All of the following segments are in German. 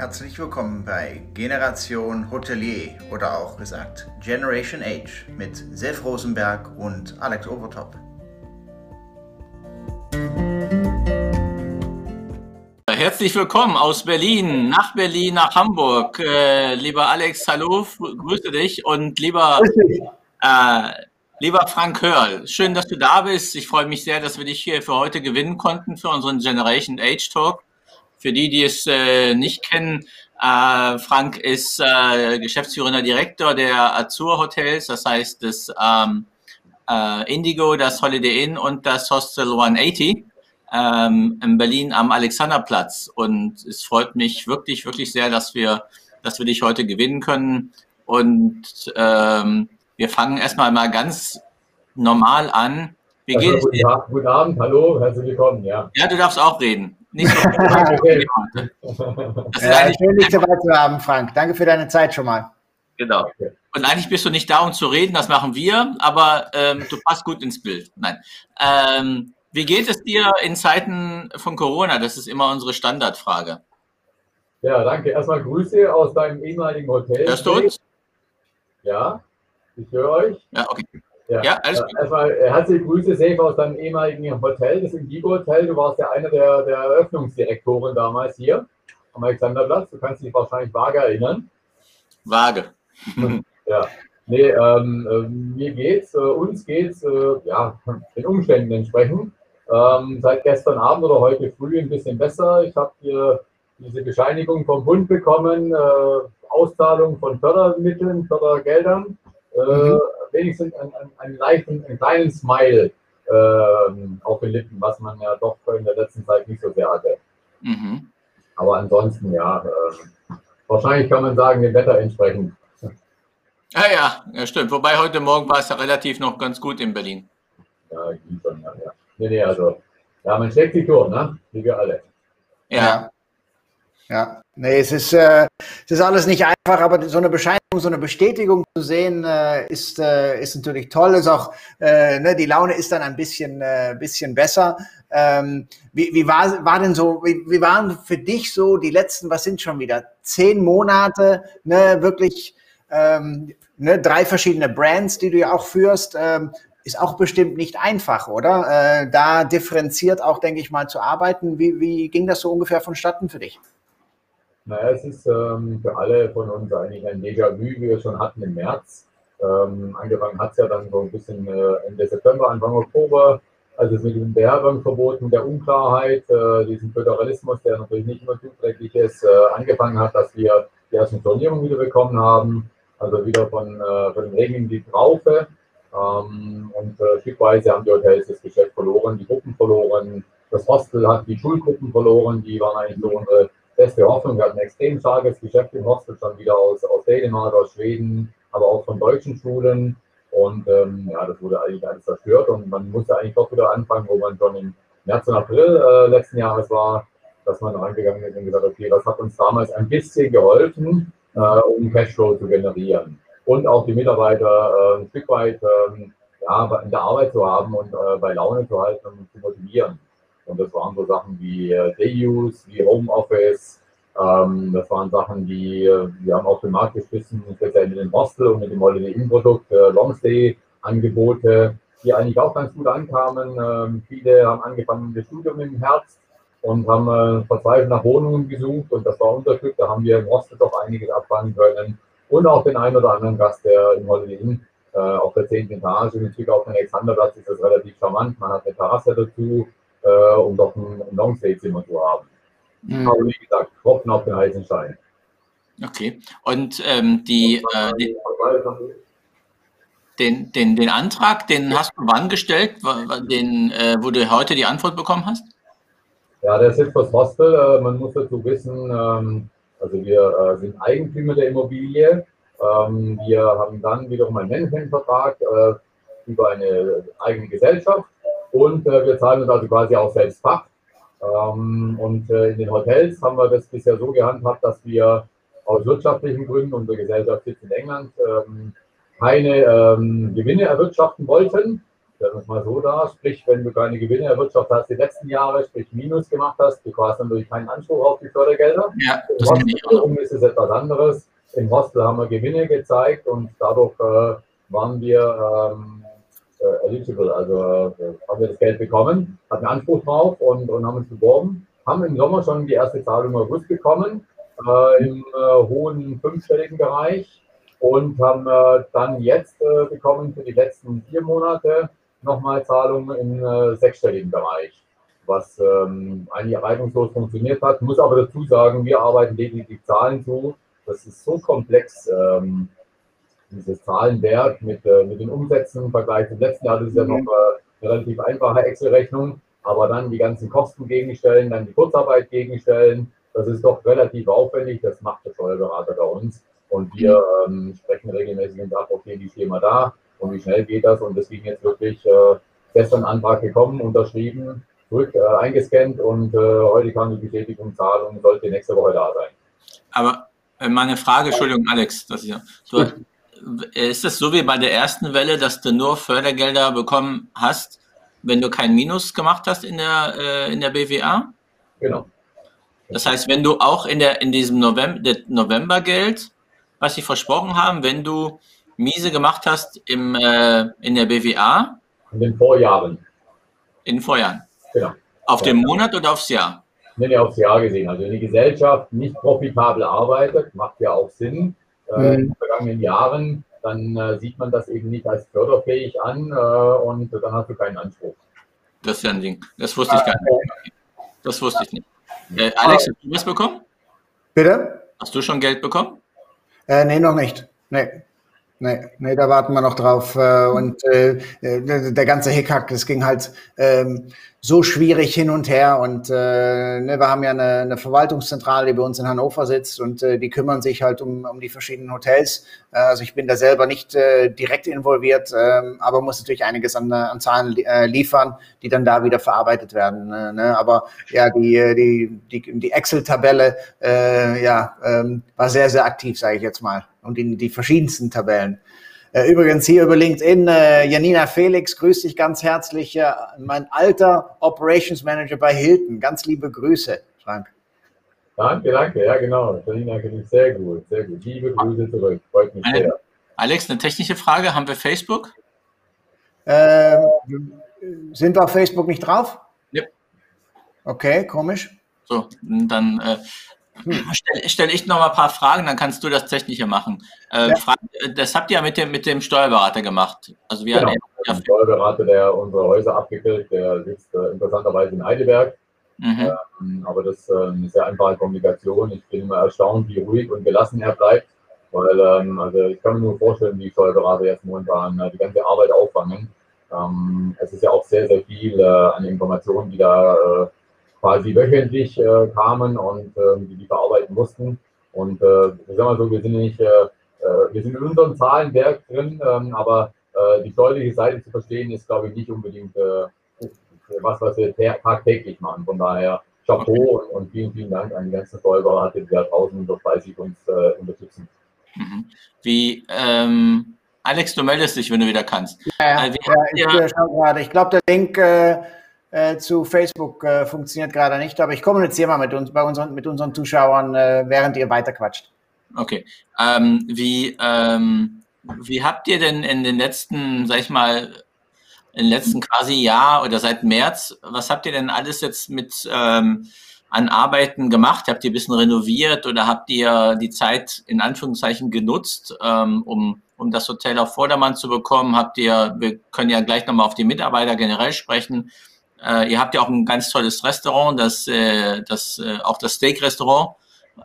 Herzlich willkommen bei Generation Hotelier oder auch gesagt Generation Age mit Sef Rosenberg und Alex Overtop. Herzlich willkommen aus Berlin, nach Berlin, nach Hamburg. Äh, lieber Alex, hallo, grüße dich und lieber, äh, lieber Frank Hörl, schön, dass du da bist. Ich freue mich sehr, dass wir dich hier für heute gewinnen konnten für unseren Generation Age Talk. Für die, die es äh, nicht kennen, äh, Frank ist äh, geschäftsführender Direktor der Azur Hotels, das heißt das ähm, äh, Indigo, das Holiday Inn und das Hostel 180 ähm, in Berlin am Alexanderplatz. Und es freut mich wirklich, wirklich sehr, dass wir, dass wir dich heute gewinnen können. Und ähm, wir fangen erstmal mal ganz normal an. Wie also, geht es? Guten Abend, hallo, herzlich willkommen. Ja. ja, du darfst auch reden. Nicht so okay. ja, schön, dich dabei zu haben, Frank. Danke für deine Zeit schon mal. Genau. Und eigentlich bist du nicht da, um zu reden, das machen wir, aber ähm, du passt gut ins Bild. Nein. Ähm, wie geht es dir in Zeiten von Corona? Das ist immer unsere Standardfrage. Ja, danke. Erstmal Grüße aus deinem ehemaligen Hotel. Hörst du uns? Ja, ich höre euch. Ja, okay. Ja, ja alles gut. Erstmal äh, herzliche Grüße, Safe, aus deinem ehemaligen Hotel, das Indigo Hotel. Du warst ja einer der, der Eröffnungsdirektoren damals hier am Alexanderplatz. Du kannst dich wahrscheinlich vage erinnern. Vage. ja. Nee, ähm, äh, mir geht's, äh, uns geht's, äh, ja, den Umständen entsprechend. Ähm, seit gestern Abend oder heute früh ein bisschen besser. Ich habe hier diese Bescheinigung vom Bund bekommen, äh, Auszahlung von Fördermitteln, Fördergeldern. Äh, mhm wenigstens einen, einen, einen leichten, einen kleinen Smile äh, auf den Lippen, was man ja doch in der letzten Zeit nicht so sehr hatte. Mhm. Aber ansonsten, ja, äh, wahrscheinlich kann man sagen, dem Wetter entsprechend. Ja, ja, ja, stimmt. Wobei heute Morgen war es ja relativ noch ganz gut in Berlin. Ja, ging schon, ja. ja. Nee, nee, also, ja, man steckt die Tour, ne? Wie wir alle. Ja. Ja, nee, es ist, äh, es ist alles nicht einfach, aber so eine Bescheinigung, so eine Bestätigung zu sehen, äh, ist, äh, ist natürlich toll. Ist auch, äh, ne, die Laune ist dann ein bisschen, äh, bisschen besser. Ähm, wie, wie war, war denn so, wie, wie waren für dich so die letzten, was sind schon wieder, zehn Monate, ne, wirklich, ähm, ne, drei verschiedene Brands, die du ja auch führst, ähm, ist auch bestimmt nicht einfach, oder? Äh, da differenziert auch, denke ich mal, zu arbeiten. Wie, wie ging das so ungefähr vonstatten für dich? Naja, es ist ähm, für alle von uns eigentlich ein Déjà-vu, wie wir schon hatten im März. Ähm, angefangen hat es ja dann so ein bisschen äh, Ende September, Anfang Oktober, als es mit dem Beherbergungsverbot, der Unklarheit, äh, diesem Föderalismus, der natürlich nicht immer zuträglich ist, äh, angefangen hat, dass wir die ersten Stornierungen wieder bekommen haben, also wieder von, äh, von dem Regen in die Traufe. Ähm, und äh, stückweise haben die Hotels das Geschäft verloren, die Gruppen verloren, das Hostel hat die Schulgruppen verloren, die waren eigentlich so unsere beste Hoffnung. Wir hatten ein extrem starkes Geschäft im Hostel schon wieder aus, aus Dänemark, aus Schweden, aber auch von deutschen Schulen. Und ähm, ja, das wurde eigentlich alles zerstört und man musste eigentlich doch wieder anfangen, wo man schon im März und April äh, letzten Jahres war, dass man reingegangen ist und gesagt, okay, das hat uns damals ein bisschen geholfen, äh, um Cashflow zu generieren. Und auch die Mitarbeiter äh, ein Stück weit ähm, ja, in der Arbeit zu haben und äh, bei Laune zu halten und zu motivieren. Und das waren so Sachen wie äh, Day-Use, wie Homeoffice. Ähm, das waren Sachen, die äh, wir haben auf den Markt geschmissen, speziell mit dem Hostel und mit dem Holiday Inn-Produkt, äh, Longstay-Angebote, die eigentlich auch ganz gut ankamen. Ähm, viele haben angefangen das Studium im Herbst und haben äh, verzweifelt nach Wohnungen gesucht und das war unser Glück. Da haben wir im Hostel doch einiges abfangen können und auch den einen oder anderen Gast, der im Holiday Inn äh, auf der 10. Etage mit Blick auf den Alexanderplatz ist das relativ charmant. Man hat eine Terrasse dazu, äh, um doch ein, Longstay-Zimmer zu haben. Mhm. Aber wie gesagt, Tropfen auf den heißen Stein. Okay. Und ähm, die, äh, die, den, den, den Antrag, den hast du wann gestellt, den, äh, wo du heute die Antwort bekommen hast? Ja, der ist jetzt fürs Hostel. Äh, man muss dazu wissen, ähm, also wir äh, sind Eigentümer der Immobilie. Ähm, wir haben dann wiederum einen Managementvertrag äh, über eine eigene Gesellschaft und äh, wir zahlen uns also quasi auch selbst Fach. Ähm, und äh, in den Hotels haben wir das bisher so gehandhabt, dass wir aus wirtschaftlichen Gründen, unsere Gesellschaft sitzt in England, ähm, keine ähm, Gewinne erwirtschaften wollten. stellen wir es mal so dar. Sprich, wenn du keine Gewinne erwirtschaftet hast die letzten Jahre, sprich Minus gemacht hast, du hast natürlich keinen Anspruch auf die Fördergelder. Ja, das Im ist es etwas anderes. Im Hostel haben wir Gewinne gezeigt und dadurch äh, waren wir ähm, äh, eligible, also äh, haben wir das Geld bekommen, hatten Anspruch drauf und, und haben uns beworben. Haben im Sommer schon die erste Zahlung im August bekommen, äh, im äh, hohen fünfstelligen Bereich und haben äh, dann jetzt äh, bekommen für die letzten vier Monate nochmal Zahlungen im sechsstelligen Bereich, was ähm, eigentlich reibungslos funktioniert hat. Muss aber dazu sagen, wir arbeiten lediglich Zahlen zu. Das ist so komplex, ähm, dieses Zahlenwerk mit, äh, mit den Umsätzen im Vergleich zum letzten Jahr. Das ist ja noch äh, eine relativ einfache Excel-Rechnung, aber dann die ganzen Kosten gegenstellen, dann die Kurzarbeit gegenstellen. Das ist doch relativ aufwendig. Das macht der Steuerberater bei uns. Und wir ähm, sprechen regelmäßig und sagen, okay, wie stehen wir da und wie schnell geht das? Und ging jetzt wirklich äh, gestern Antrag gekommen, unterschrieben, zurück äh, eingescannt und äh, heute kam die Bestätigung, Zahlung sollte nächste Woche da sein. Aber äh, meine Frage, Entschuldigung, Alex, das ist, du, ist es so wie bei der ersten Welle, dass du nur Fördergelder bekommen hast, wenn du kein Minus gemacht hast in der, äh, in der BWA? Genau. Das heißt, wenn du auch in, der, in diesem November, Novembergeld was sie versprochen haben, wenn du miese gemacht hast im, äh, in der BWA? In den Vorjahren. In den Vorjahren? Genau. Auf ja. den Monat oder aufs Jahr? Nee, nee, aufs Jahr gesehen. Also wenn die Gesellschaft nicht profitabel arbeitet, macht ja auch Sinn. Äh, mhm. In den vergangenen Jahren, dann äh, sieht man das eben nicht als förderfähig an äh, und dann hast du keinen Anspruch. Das ist ja ein Ding. Das wusste ich gar nicht. Das wusste ich nicht. Äh, Alex, hast du was bekommen? Bitte? Hast du schon Geld bekommen? Äh, nee, noch nicht. Nee. Nee, nee, da warten wir noch drauf. Äh, und äh, der ganze Hickhack, das ging halt ähm, so schwierig hin und her. Und äh, ne, wir haben ja eine, eine Verwaltungszentrale, die bei uns in Hannover sitzt und äh, die kümmern sich halt um, um die verschiedenen Hotels. Äh, also ich bin da selber nicht äh, direkt involviert, äh, aber muss natürlich einiges an, an Zahlen äh, liefern, die dann da wieder verarbeitet werden. Äh, ne? Aber ja, die, die, die, die Excel-Tabelle äh, ja, ähm, war sehr, sehr aktiv, sage ich jetzt mal und in die verschiedensten Tabellen. Äh, übrigens hier über LinkedIn, äh, Janina Felix, grüß dich ganz herzlich. Mein alter Operations Manager bei Hilton. Ganz liebe Grüße, Frank. Danke, danke. Ja, genau. Janina sehr gut. Sehr gut. Liebe Grüße zurück. Freut mich sehr. Alex, eine technische Frage. Haben wir Facebook? Ähm, sind wir auf Facebook nicht drauf? Ja. Okay, komisch. So, dann äh, hm. Stelle stell ich noch mal ein paar Fragen, dann kannst du das Technische machen. Äh, ja. das habt ihr ja mit dem, mit dem Steuerberater gemacht. Also wir genau. ein Steuerberater, der unsere Häuser abwickelt, der sitzt äh, interessanterweise in Heidelberg. Mhm. Ähm, aber das ist äh, eine sehr einfache Kommunikation. Ich bin immer erstaunt, wie ruhig und gelassen er bleibt. Weil, ähm, also ich kann mir nur vorstellen, wie Steuerberater jetzt momentan äh, die ganze Arbeit auffangen. Ähm, es ist ja auch sehr, sehr viel äh, an Informationen, die da äh, quasi wöchentlich äh, kamen und äh, die die verarbeiten mussten. Und äh, ich sag mal so, wir sind nicht, äh, äh, wir sind in unserem Zahlenwerk drin, ähm, aber äh, die steuerliche Seite zu verstehen, ist, glaube ich, nicht unbedingt äh, was, was wir tagtäglich machen. Von daher Chapeau und, und vielen, vielen Dank an die ganzen Steuerberater, die da draußen durch 30 uns äh, unterstützen. Mhm. Wie, ähm, Alex, du meldest dich, wenn du wieder kannst. Ja, ja, ja ich, gerade. ich glaube, der Link äh, zu Facebook äh, funktioniert gerade nicht, aber ich kommuniziere mal mit uns, bei unseren, mit unseren Zuschauern, äh, während ihr weiterquatscht. Okay. Ähm, wie, ähm, wie habt ihr denn in den letzten, sag ich mal, den letzten quasi Jahr oder seit März, was habt ihr denn alles jetzt mit ähm, an Arbeiten gemacht? Habt ihr ein bisschen renoviert oder habt ihr die Zeit in Anführungszeichen genutzt, ähm, um, um das Hotel auf Vordermann zu bekommen? Habt ihr, wir können ja gleich nochmal auf die Mitarbeiter generell sprechen, äh, ihr habt ja auch ein ganz tolles Restaurant, das, äh, das äh, auch das Steak-Restaurant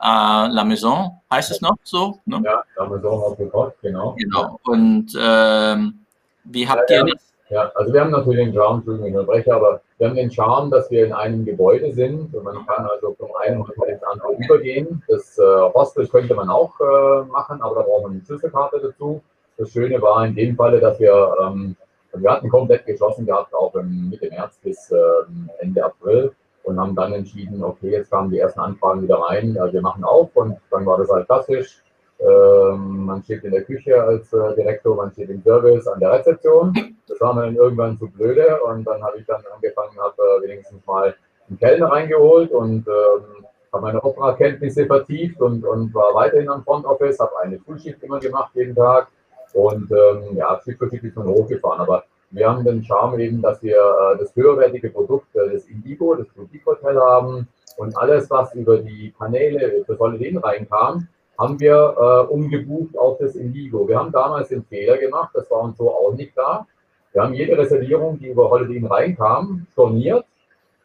äh, La Maison heißt es noch so? Ne? Ja, La Maison auf Kopf, genau. Genau. Und ähm, wie habt ja, ihr das? Ja, also wir haben natürlich den Charme, Entschuldigung, ich unterbreche, aber wir haben den Charme, dass wir in einem Gebäude sind und man kann also von einem Hotel ins andere übergehen. Das äh, Hostel könnte man auch äh, machen, aber da braucht man eine Schlüsselkarte dazu. Das Schöne war in dem Falle, dass wir ähm, wir hatten komplett geschlossen gehabt, auch Mitte März bis ähm, Ende April und haben dann entschieden, okay, jetzt kamen die ersten Anfragen wieder rein, also wir machen auf und dann war das halt klassisch. Äh, Ähm, man steht in der Küche als äh, Direktor, man steht im Service an der Rezeption. Das war mir dann irgendwann zu blöde und dann habe ich dann angefangen, habe äh, wenigstens mal einen Kellner reingeholt und ähm, habe meine Opera-Kenntnisse vertieft und, und war weiterhin am Front Office, habe eine Frühschicht immer gemacht jeden Tag und ähm, ja, Stück für Stück ist man hochgefahren. Aber wir haben den Charme eben, dass wir äh, das höherwertige Produkt äh, des Indigo, das Boutique Hotel haben und alles, was über die Kanäle für Solidin reinkam, haben wir äh, umgebucht auf das Indigo. Wir haben damals den Fehler gemacht, das war uns so auch nicht klar. Wir haben jede Reservierung, die über Holiday Inn reinkam, storniert.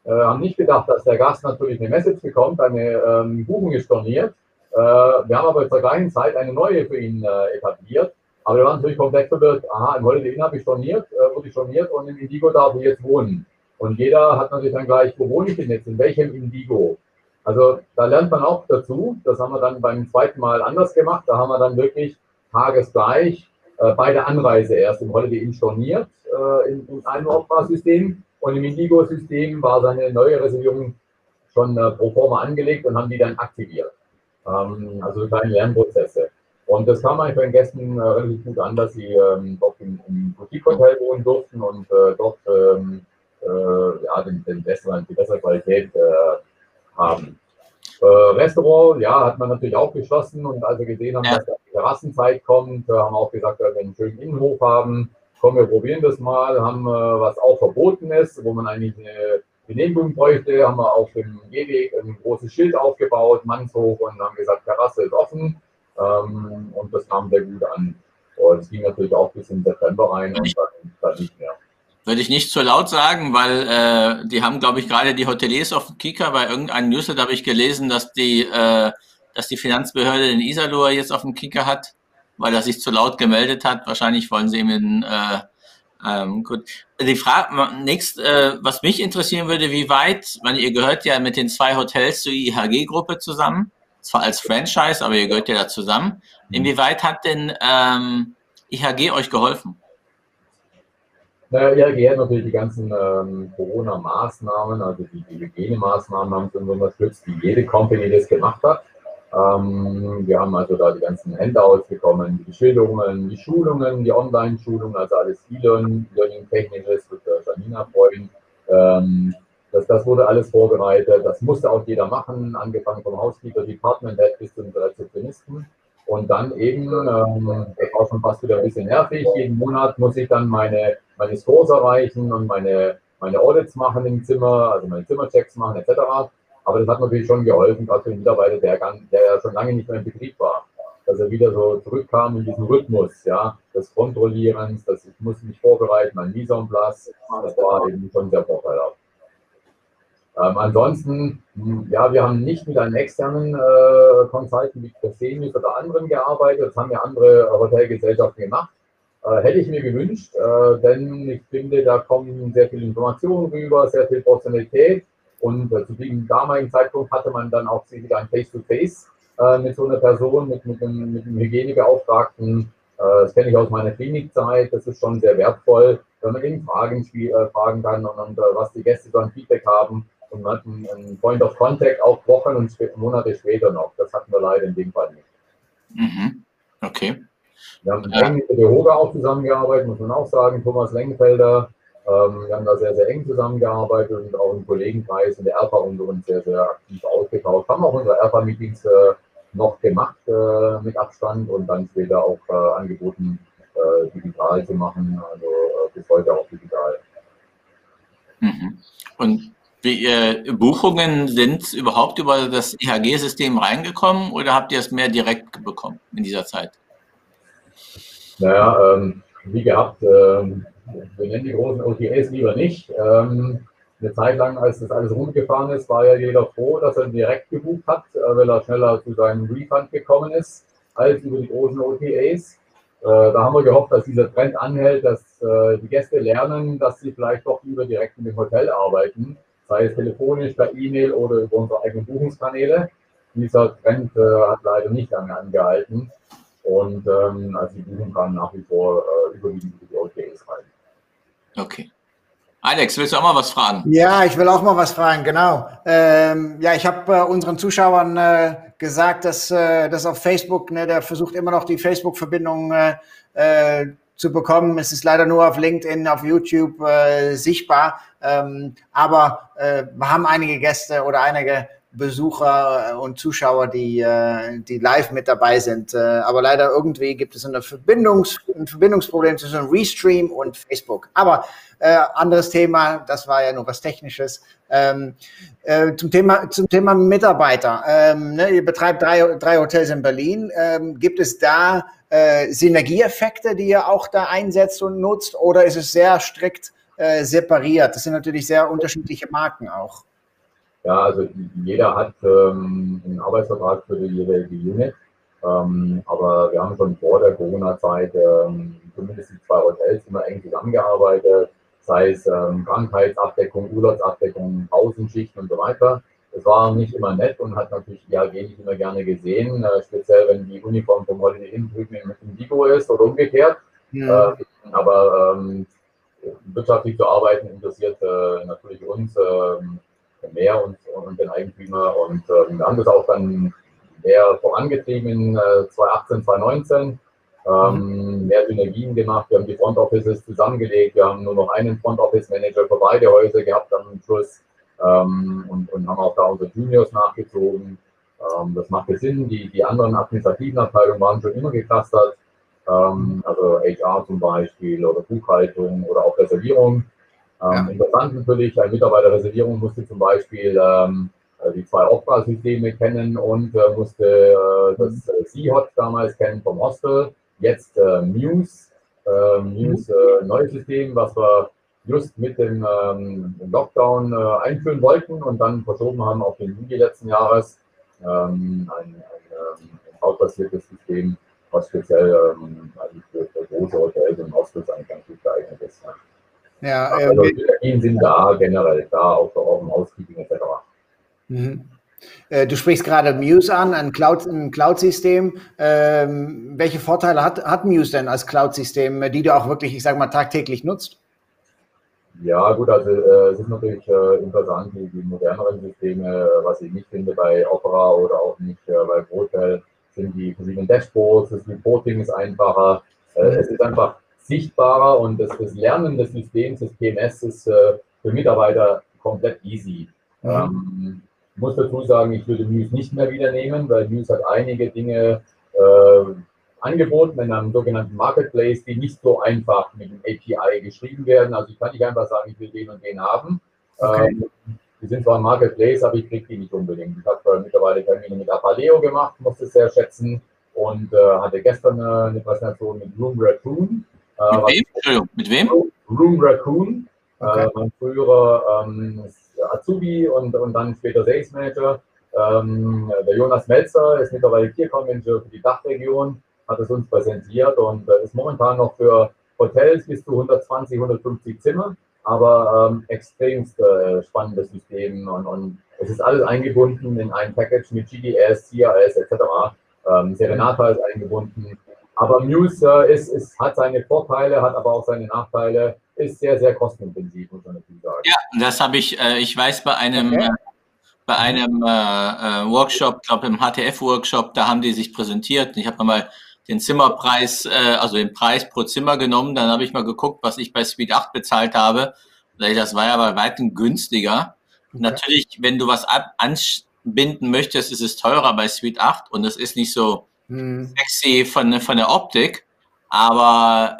Äh, haben nicht gedacht, dass der Gast natürlich eine Message bekommt, eine ähm, Buchung ist storniert. Äh, wir haben aber zur gleichen Zeit eine neue für ihn äh, etabliert. Aber wir waren natürlich komplett verwirrt. Aha, im Holiday Inn habe ich storniert, äh, wurde ich storniert und im Indigo darf ich jetzt wohnen. Und jeder hat natürlich dann gleich, wo wohne ich denn jetzt, in welchem Indigo? Also da lernt man auch dazu. Das haben wir dann beim zweiten Mal anders gemacht. Da haben wir dann wirklich tagesgleich äh, bei der Anreise erst im Holiday Inn storniert äh, in, in einem Opera-System und im Indigo-System war seine neue Reservierung schon äh, pro forma angelegt und haben die dann aktiviert. Ähm, also kleine Lernprozesse. Und das kam eigentlich bei den Gästen äh, relativ gut an, dass sie ähm, dort im, im Boutique-Hotel wohnen durften und äh, dort ähm, äh, ja, den, den besseren, die bessere Qualität äh, haben. Äh, Restaurant, ja, hat man natürlich auch geschlossen und als wir gesehen haben, dass die Terrassenzeit kommt, äh, haben wir auch gesagt, wir einen schönen Innenhof haben, komm, wir probieren das mal, haben was auch verboten ist, wo man eigentlich eine Genehmigung bräuchte, haben wir auf dem Gehweg ein großes Schild aufgebaut, Mannshoch und haben gesagt, Terrasse ist offen ähm, und das kam sehr gut an. Und es ging natürlich auch bis in September rein und dann, dann nicht mehr. Würde ich nicht zu laut sagen, weil äh, die haben, glaube ich, gerade die Hoteliers auf dem Kika bei irgendeinem Newsletter habe ich gelesen, dass die, äh, dass die Finanzbehörde den Isalur jetzt auf dem Kika hat, weil er sich zu laut gemeldet hat. Wahrscheinlich wollen sie ihm in, äh, ähm, gut. Die Frage, nächst, äh, was mich interessieren würde, wie weit, man, ihr gehört ja mit den zwei Hotels zur IHG-Gruppe zusammen, zwar als Franchise, aber ihr gehört ja da zusammen. Inwieweit hat denn ähm, IHG euch geholfen? Naja, ja, gehört natürlich die ganzen ähm, Corona-Maßnahmen, also die, die Hygienemaßnahmen haben uns unterstützt, wie jede Company das gemacht hat. Ähm, wir haben also da die ganzen Handouts bekommen, die Schilderungen, die Schulungen, die Online-Schulungen, also alles E-Learning-Technisches, wird der Janina freuen. Ähm, das, das wurde alles vorbereitet, das musste auch jeder machen, angefangen vom Housekeeper, Department Head bis zum Rezeptionisten. Und dann eben, ähm, das war schon fast wieder ein bisschen nervig, jeden Monat muss ich dann meine, meine Scores erreichen und meine, meine Audits machen im Zimmer, also meine Zimmerchecks machen etc. Aber das hat natürlich schon geholfen, gerade für den Mitarbeiter, der, der ja schon lange nicht mehr im Betrieb war, dass er wieder so zurückkam in diesen Rhythmus, ja, des Kontrollierens, dass ich muss mich vorbereiten, mein Mise en place, das war eben schon sehr vorteilhaft. Ähm, ansonsten, ja, wir haben nicht mit einem externen äh, Consultant wie Fresenius oder anderen gearbeitet. Das haben ja andere Hotelgesellschaften gemacht. Äh, hätte ich mir gewünscht, äh, denn ich finde, da kommen sehr viele Informationen rüber, sehr viel Professionalität. Und äh, zu dem damaligen Zeitpunkt hatte man dann auch wieder ein Face-to-Face -face, äh, mit so einer Person, mit, mit, einem, mit einem Hygienebeauftragten. Äh, das kenne ich aus meiner Klinikzeit. Das ist schon sehr wertvoll, wenn man eben Fragen, fragen kann und, und was die Gäste so an Feedback haben und man hat einen Point of Contact auch Wochen und Monate später noch. Das hatten wir leider in dem Fall nicht. Mhm. Okay. Wir haben eng mit der Hoga auch zusammengearbeitet, muss man auch sagen. Thomas Lengenfelder. Ähm, wir haben da sehr, sehr eng zusammengearbeitet und auch im Kollegenkreis in der ERPA unter uns sehr, sehr aktiv ausgetauscht. Haben auch unsere ERPA-Meetings äh, noch gemacht äh, mit Abstand und dann später auch äh, angeboten, äh, digital zu machen. Also äh, bis heute auch digital. Mhm. Und wie, äh, Buchungen sind überhaupt über das EHG-System reingekommen oder habt ihr es mehr direkt bekommen in dieser Zeit? Naja, ähm, wie gehabt, ähm, wir nennen die großen OTAs lieber nicht. Ähm, eine Zeit lang, als das alles rumgefahren ist, war ja jeder froh, dass er direkt gebucht hat, äh, weil er schneller zu seinem Refund gekommen ist, als über die großen OTAs. Äh, da haben wir gehofft, dass dieser Trend anhält, dass äh, die Gäste lernen, dass sie vielleicht doch lieber direkt in dem Hotel arbeiten sei es telefonisch, per E-Mail oder über unsere eigenen Buchungskanäle. Dieser Trend äh, hat leider nicht lange angehalten und ähm, also die Buchung kam nach wie vor äh, überwiegend über die OTAs rein. Okay. Alex, willst du auch mal was fragen? Ja, ich will auch mal was fragen, genau. Ähm, ja, ich habe äh, unseren Zuschauern äh, gesagt, dass, äh, dass auf Facebook, ne, der versucht immer noch die Facebook-Verbindung äh, äh, zu bekommen. Es ist leider nur auf LinkedIn, auf YouTube äh, sichtbar. Ähm, aber äh, wir haben einige Gäste oder einige Besucher und Zuschauer, die, äh, die live mit dabei sind. Äh, aber leider irgendwie gibt es eine Verbindungs ein Verbindungsproblem zwischen Restream und Facebook. Aber äh, anderes Thema, das war ja nur was Technisches. Ähm, äh, zum, Thema, zum Thema Mitarbeiter. Ähm, ne, ihr betreibt drei, drei Hotels in Berlin. Ähm, gibt es da äh, Synergieeffekte, die ihr auch da einsetzt und nutzt? Oder ist es sehr strikt äh, separiert? Das sind natürlich sehr unterschiedliche Marken auch. Ja, also jeder hat ähm, einen Arbeitsvertrag für die jeweilige Unit. Ähm, aber wir haben schon vor der Corona-Zeit ähm, zumindest die zwei Hotels immer eng zusammengearbeitet, sei es ähm, Krankheitsabdeckung, Urlaubsabdeckung, Pausenschichten und so weiter. Es war nicht immer nett und hat natürlich die AG nicht immer gerne gesehen, äh, speziell wenn die Uniform vom Holiday Inn drüben dem Vigo ist oder umgekehrt. Ja. Äh, aber ähm, wirtschaftlich zu arbeiten interessiert äh, natürlich uns. Ähm, mehr und, und den Eigentümer. Und äh, wir haben das auch dann mehr vorangetrieben in äh, 2018, 2019. Ähm, mhm. mehr Synergien gemacht. Wir haben die Front Offices zusammengelegt. Wir haben nur noch einen Front Office Manager für beide Häuser gehabt am Schluss ähm, und, und haben auch da unsere Juniors nachgezogen. Ähm, das machte Sinn. Die, die anderen administrativen Abteilungen waren schon immer geclustert. Ähm, also HR zum Beispiel oder Buchhaltung oder auch Reservierung. Ähm, ja. Interessant natürlich, ein Mitarbeiterreservierung musste zum Beispiel ähm, äh, die zwei Opera-Systeme kennen und äh, musste äh, das äh, Seahot damals kennen vom Hostel. Jetzt äh, Muse, äh, Muse äh, neues System, was wir just mit dem ähm, Lockdown äh, einführen wollten und dann verschoben haben auf den Juli letzten Jahres. Ähm, ein, ein, ähm, ein cloud-basiertes System, was speziell ähm, für, für große Hotels und Hostels eigentlich ganz gut geeignet ist. Ja. Ja, also äh, Synergien sind da generell, da auch, auch im Housekeeping etc. Mhm. Äh, du sprichst gerade Muse an, ein Cloud-System. Cloud ähm, welche Vorteile hat, hat Muse denn als Cloud-System, die du auch wirklich, ich sage mal, tagtäglich nutzt? Ja, gut, also äh, es ist natürlich äh, interessant, die, die, moderneren Systeme, was ich nicht finde bei Opera oder auch nicht äh, bei Hotel, sind die verschiedenen Dashboards, das Reporting ist einfacher. Äh, es ist einfach sichtbarer und das, das Lernen des Systems, des PMS, ist äh, für Mitarbeiter komplett easy. Mhm. Ähm, ich muss dazu sagen, ich würde Muse nicht mehr wieder nehmen, weil Muse hat einige Dinge äh, angeboten in einem sogenannten Marketplace, die nicht so einfach mit dem API geschrieben werden. Also ich kann nicht einfach sagen, ich will den und den haben. Okay. Ähm, die sind zwar ein Marketplace, aber ich kriege die nicht unbedingt. Ich habe äh, mittlerweile Termine mit Apaleo gemacht, musste es sehr schätzen und äh, hatte gestern äh, eine Präsentation mit Room Raccoon. Äh, mit wem? Entschuldigung, mit wem? Room Raccoon, äh, okay. äh, mein früherer ähm, Azubi und, und dann später Sales Manager. Ähm, der Jonas Melzer ist mittlerweile Manager für die Dachregion, hat es uns präsentiert und äh, ist momentan noch für Hotels bis zu 120, 150 Zimmer, aber ähm, extremst äh, spannendes System und, und es ist alles eingebunden in ein Package mit GDS, CRS etc. Ähm, Serenata ist eingebunden, aber Muse äh, ist, ist, hat seine Vorteile, hat aber auch seine Nachteile, ist sehr, sehr kostenintensiv, muss man natürlich sagen. Ja, das habe ich, äh, ich weiß, bei einem, okay. äh, bei einem äh, äh Workshop, glaube im HTF-Workshop, da haben die sich präsentiert. Ich habe mal den Zimmerpreis, äh, also den Preis pro Zimmer genommen. Dann habe ich mal geguckt, was ich bei Speed 8 bezahlt habe. Das war ja bei weitem günstiger. Okay. Natürlich, wenn du was anbinden möchtest, ist es teurer bei Suite 8 und es ist nicht so hm. sexy von, von der Optik. Aber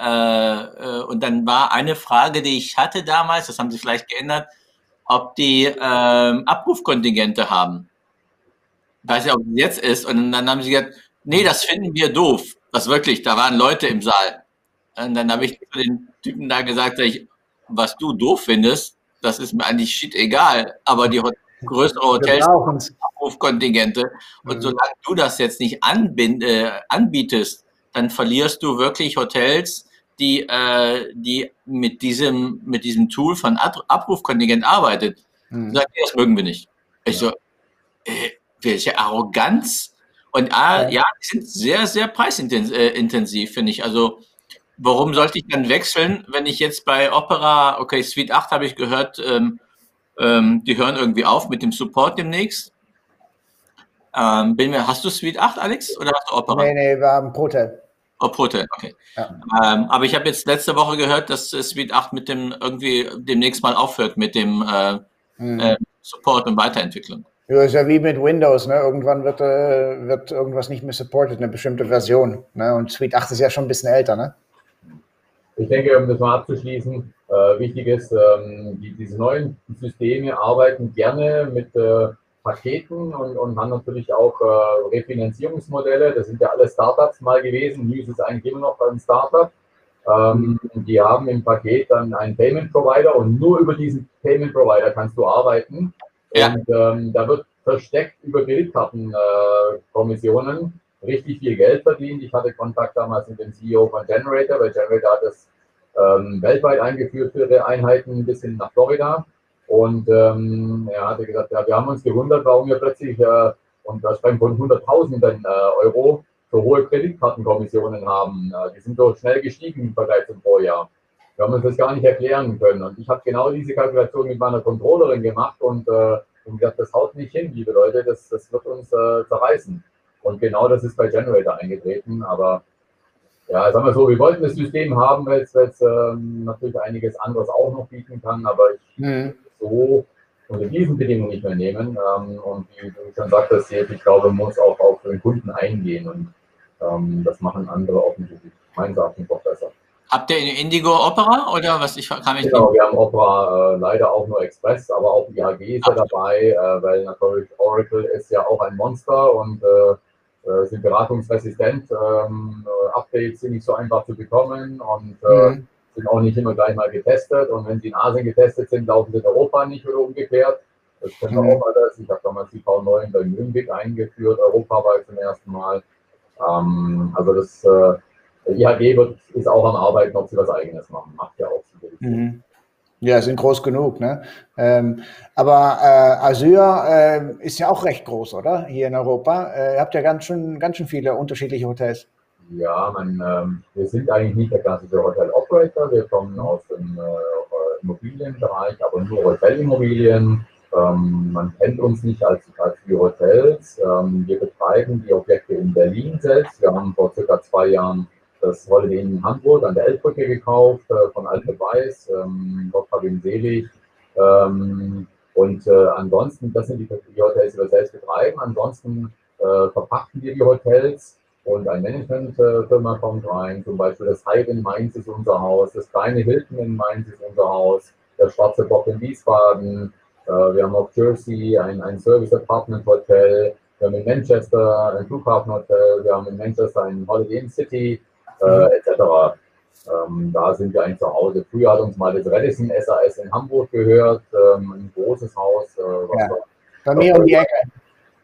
äh, äh, und dann war eine Frage, die ich hatte damals, das haben sie vielleicht geändert, ob die äh, Abrufkontingente haben. Ich weiß nicht, ob es jetzt ist. Und dann haben sie gesagt, nee, das finden wir doof. Was wirklich, da waren Leute im Saal. Und dann habe ich zu den Typen da gesagt, ich, was du doof findest, das ist mir eigentlich shit egal. Aber die größere Hotels Abrufkontingente. Und mhm. solange du das jetzt nicht anbind, äh, anbietest, dann verlierst du wirklich Hotels, die, äh, die mit, diesem, mit diesem Tool von Abrufkontingent arbeitet. Mhm. Sagt, das mögen wir nicht. Ich ja. so, äh, welche Arroganz. Und äh, ja. ja, die sind sehr, sehr preisintensiv, finde ich. Also warum sollte ich dann wechseln, wenn ich jetzt bei Opera, okay, Suite 8 habe ich gehört, ähm, ähm, die hören irgendwie auf mit dem Support demnächst. Ähm, bin mir, hast du Suite 8, Alex, oder hast du Opera? Nee, nee, wir haben Protel. Oh, Protel, okay. Ja. Ähm, aber ich habe jetzt letzte Woche gehört, dass Suite 8 mit dem irgendwie demnächst mal aufhört mit dem äh, mhm. äh, Support und Weiterentwicklung. Ja, ist ja wie mit Windows, ne? Irgendwann wird, äh, wird irgendwas nicht mehr supported, eine bestimmte Version. Ne? Und Suite 8 ist ja schon ein bisschen älter, ne? Ich denke, um das mal abzuschließen, äh, wichtig ist, ähm, die, diese neuen Systeme arbeiten gerne mit äh, Paketen und, und haben natürlich auch äh, Refinanzierungsmodelle. Das sind ja alle Startups mal gewesen. News ist eigentlich immer noch ein Startup. Ähm, die haben im Paket dann einen Payment Provider und nur über diesen Payment Provider kannst du arbeiten. Ja. Und ähm, da wird versteckt über Kreditkartenkommissionen äh, richtig viel Geld verdient. Ich hatte Kontakt damals mit dem CEO von Generator, weil Generator hat das ähm, weltweit eingeführt für ihre Einheiten bis hin nach Florida. Und ähm, er hatte gesagt, ja, wir haben uns gewundert, warum wir plötzlich, äh, und da sprechen von Hunderttausenden äh, Euro, so hohe Kreditkartenkommissionen haben. Äh, die sind so schnell gestiegen im Vergleich zum Vorjahr. Wir haben uns das gar nicht erklären können. Und ich habe genau diese Kalkulation mit meiner Controllerin gemacht und, äh, und gesagt, das haut nicht hin, liebe Leute, das, das wird uns äh, zerreißen. Und genau das ist bei Generator eingetreten. Aber ja, sagen wir so, wir wollten das System haben, weil es ähm, natürlich einiges anderes auch noch bieten kann, aber ich mhm so unter diesen Bedingungen nicht mehr nehmen. Ähm, und wie du schon sagtest, ich glaube, man muss auch auf den Kunden eingehen und ähm, das machen andere offensichtlich meines Erachtens noch besser. Habt ihr eine Indigo Opera oder was? Ich kann mich genau, wir haben Opera äh, leider auch nur Express, aber auch IHG ist ja dabei, äh, weil natürlich Oracle ist ja auch ein Monster und äh, äh sind beratungsresistent. Ähm, äh, Updates sind nicht so einfach zu bekommen und äh, mhm sind auch nicht immer gleich mal getestet. Und wenn sie in Asien getestet sind, laufen sie in Europa nicht oder umgekehrt. Das kennen wir mhm. auch alles. Ich habe damals die V9 bei Nürnberg eingeführt, europaweit zum ersten Mal. Ähm, also das äh, IHG wird, ist auch am Arbeiten, ob sie was eigenes machen. Macht ja auch. Mhm. Ja, sind groß genug, ne? Ähm, aber äh, Azure äh, ist ja auch recht groß, oder? Hier in Europa. Äh, ihr habt ja ganz schön, ganz schön viele unterschiedliche Hotels. Ja, man, ähm, wir sind eigentlich nicht der klassische Hotel Operator. Wir kommen aus dem äh, Immobilienbereich, aber nur Hotelimmobilien. Ähm, man kennt uns nicht als, als die Hotels. Ähm, wir betreiben die Objekte in Berlin selbst. Wir haben vor circa zwei Jahren das Holiday in Hamburg an der Elbbrücke gekauft äh, von Alte Weiß. Ähm, Gott hab ihn selig. Ähm, und äh, ansonsten, das sind die, die Hotels, die wir selbst betreiben. Ansonsten äh, verpachten wir die Hotels und eine Managementfirma kommt rein, zum Beispiel das Hyde in Mainz ist unser Haus, das kleine Hilton in Mainz ist unser Haus, der Schwarze Bock in Wiesbaden, äh, wir haben auf Jersey ein, ein Service Apartment Hotel, wir haben in Manchester ein Flughafenhotel, wir haben in Manchester ein Holiday Inn City, äh, etc. Ähm, da sind wir eigentlich zu Hause. Früher hat uns mal das Radisson SAS in Hamburg gehört, ähm, ein großes Haus. Äh, ja. Bei mir um die Ecke.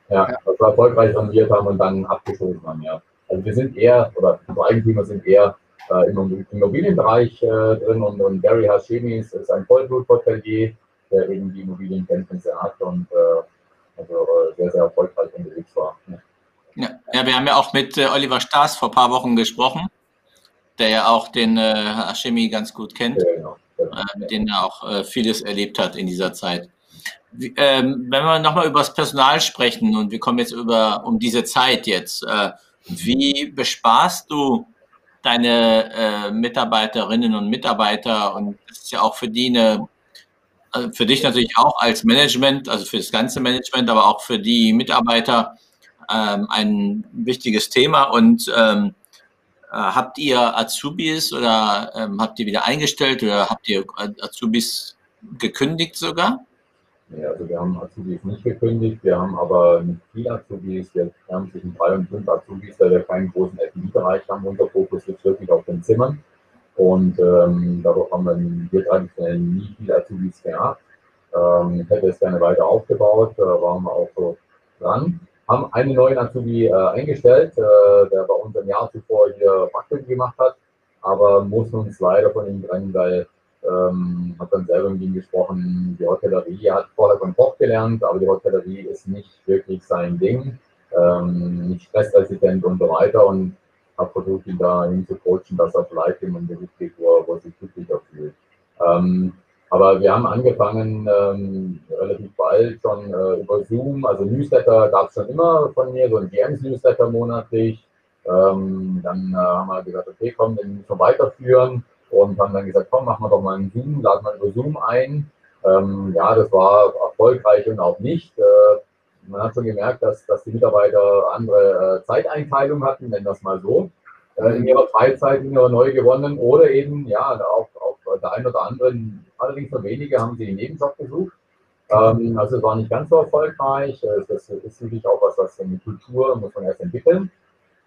Ja, ja. was wir erfolgreich renoviert haben und dann abgeschoben haben, ja. Also wir sind eher, oder unsere Eigentümer sind eher äh, im Immobilienbereich äh, drin und, und Gary Hashemi ist, ist ein Vollblut-Hotelier, der eben die Immobilienkenntnisse hat und äh, also äh, sehr, sehr erfolgreich unterwegs war. Ja. Ja, ja, wir haben ja auch mit äh, Oliver Staas vor ein paar Wochen gesprochen, der ja auch den äh, Hashemi ganz gut kennt, ja, genau. Äh, mit dem er auch äh, vieles erlebt hat in dieser Zeit. Wie, ähm, wenn wir nochmal über das Personal sprechen und wir kommen jetzt über um diese Zeit jetzt, äh, wie besparst du deine äh, Mitarbeiterinnen und Mitarbeiter? Und das ist ja auch für die eine, also für dich natürlich auch als Management, also für das ganze Management, aber auch für die Mitarbeiter ähm, ein wichtiges Thema. Und ähm, äh, habt ihr Azubis oder ähm, habt ihr wieder eingestellt oder habt ihr Azubis gekündigt sogar? Nee, also wir haben Azubis nicht gekündigt, wir haben aber nicht viele Azubis, wir haben zwischen drei und fünf Azubis, da wir keinen großen FI-Bereich haben. Unser Fokus liegt wirklich auf den Zimmern und ähm, dadurch haben wir traditionell nie viele Azubis gehabt. Ähm, ich hätte es gerne weiter aufgebaut, da waren wir auch so dran. Haben einen neuen Azubi äh, eingestellt, äh, der bei uns ein Jahr zuvor hier Praktikum gemacht hat, aber muss uns leider von ihm trennen, weil ähm, hat dann selber mit ihm gesprochen, die Hotellerie, er hat vorher von Koch gelernt, aber die Hotellerie ist nicht wirklich sein Ding, ähm, nicht stressresistent und so weiter und habe versucht, ihn da hinzucoachen, dass er Gewicht geht, wo er, wo er sich glücklicher fühlt. Ähm, aber wir haben angefangen ähm, relativ bald schon äh, über Zoom, also Newsletter gab es schon immer von mir, so ein GMs-Newsletter monatlich. Ähm, dann äh, haben wir gesagt, okay, komm, den müssen wir weiterführen und haben dann gesagt, komm, machen wir doch mal einen Zoom, laden wir über Zoom ein. Ähm, ja, das war erfolgreich und auch nicht. Äh, man hat schon gemerkt, dass, dass die Mitarbeiter andere äh, Zeiteinteilung hatten, nennen es mal so, äh, in ihrer Freizeit, in ihrer neu gewonnenen oder eben, ja, auch, auch der ein oder anderen, allerdings nur wenige, haben sie einen Nebenjob gesucht. Ähm, also es war nicht ganz so erfolgreich. Äh, das ist natürlich auch was, was eine Kultur muss man erst entwickeln.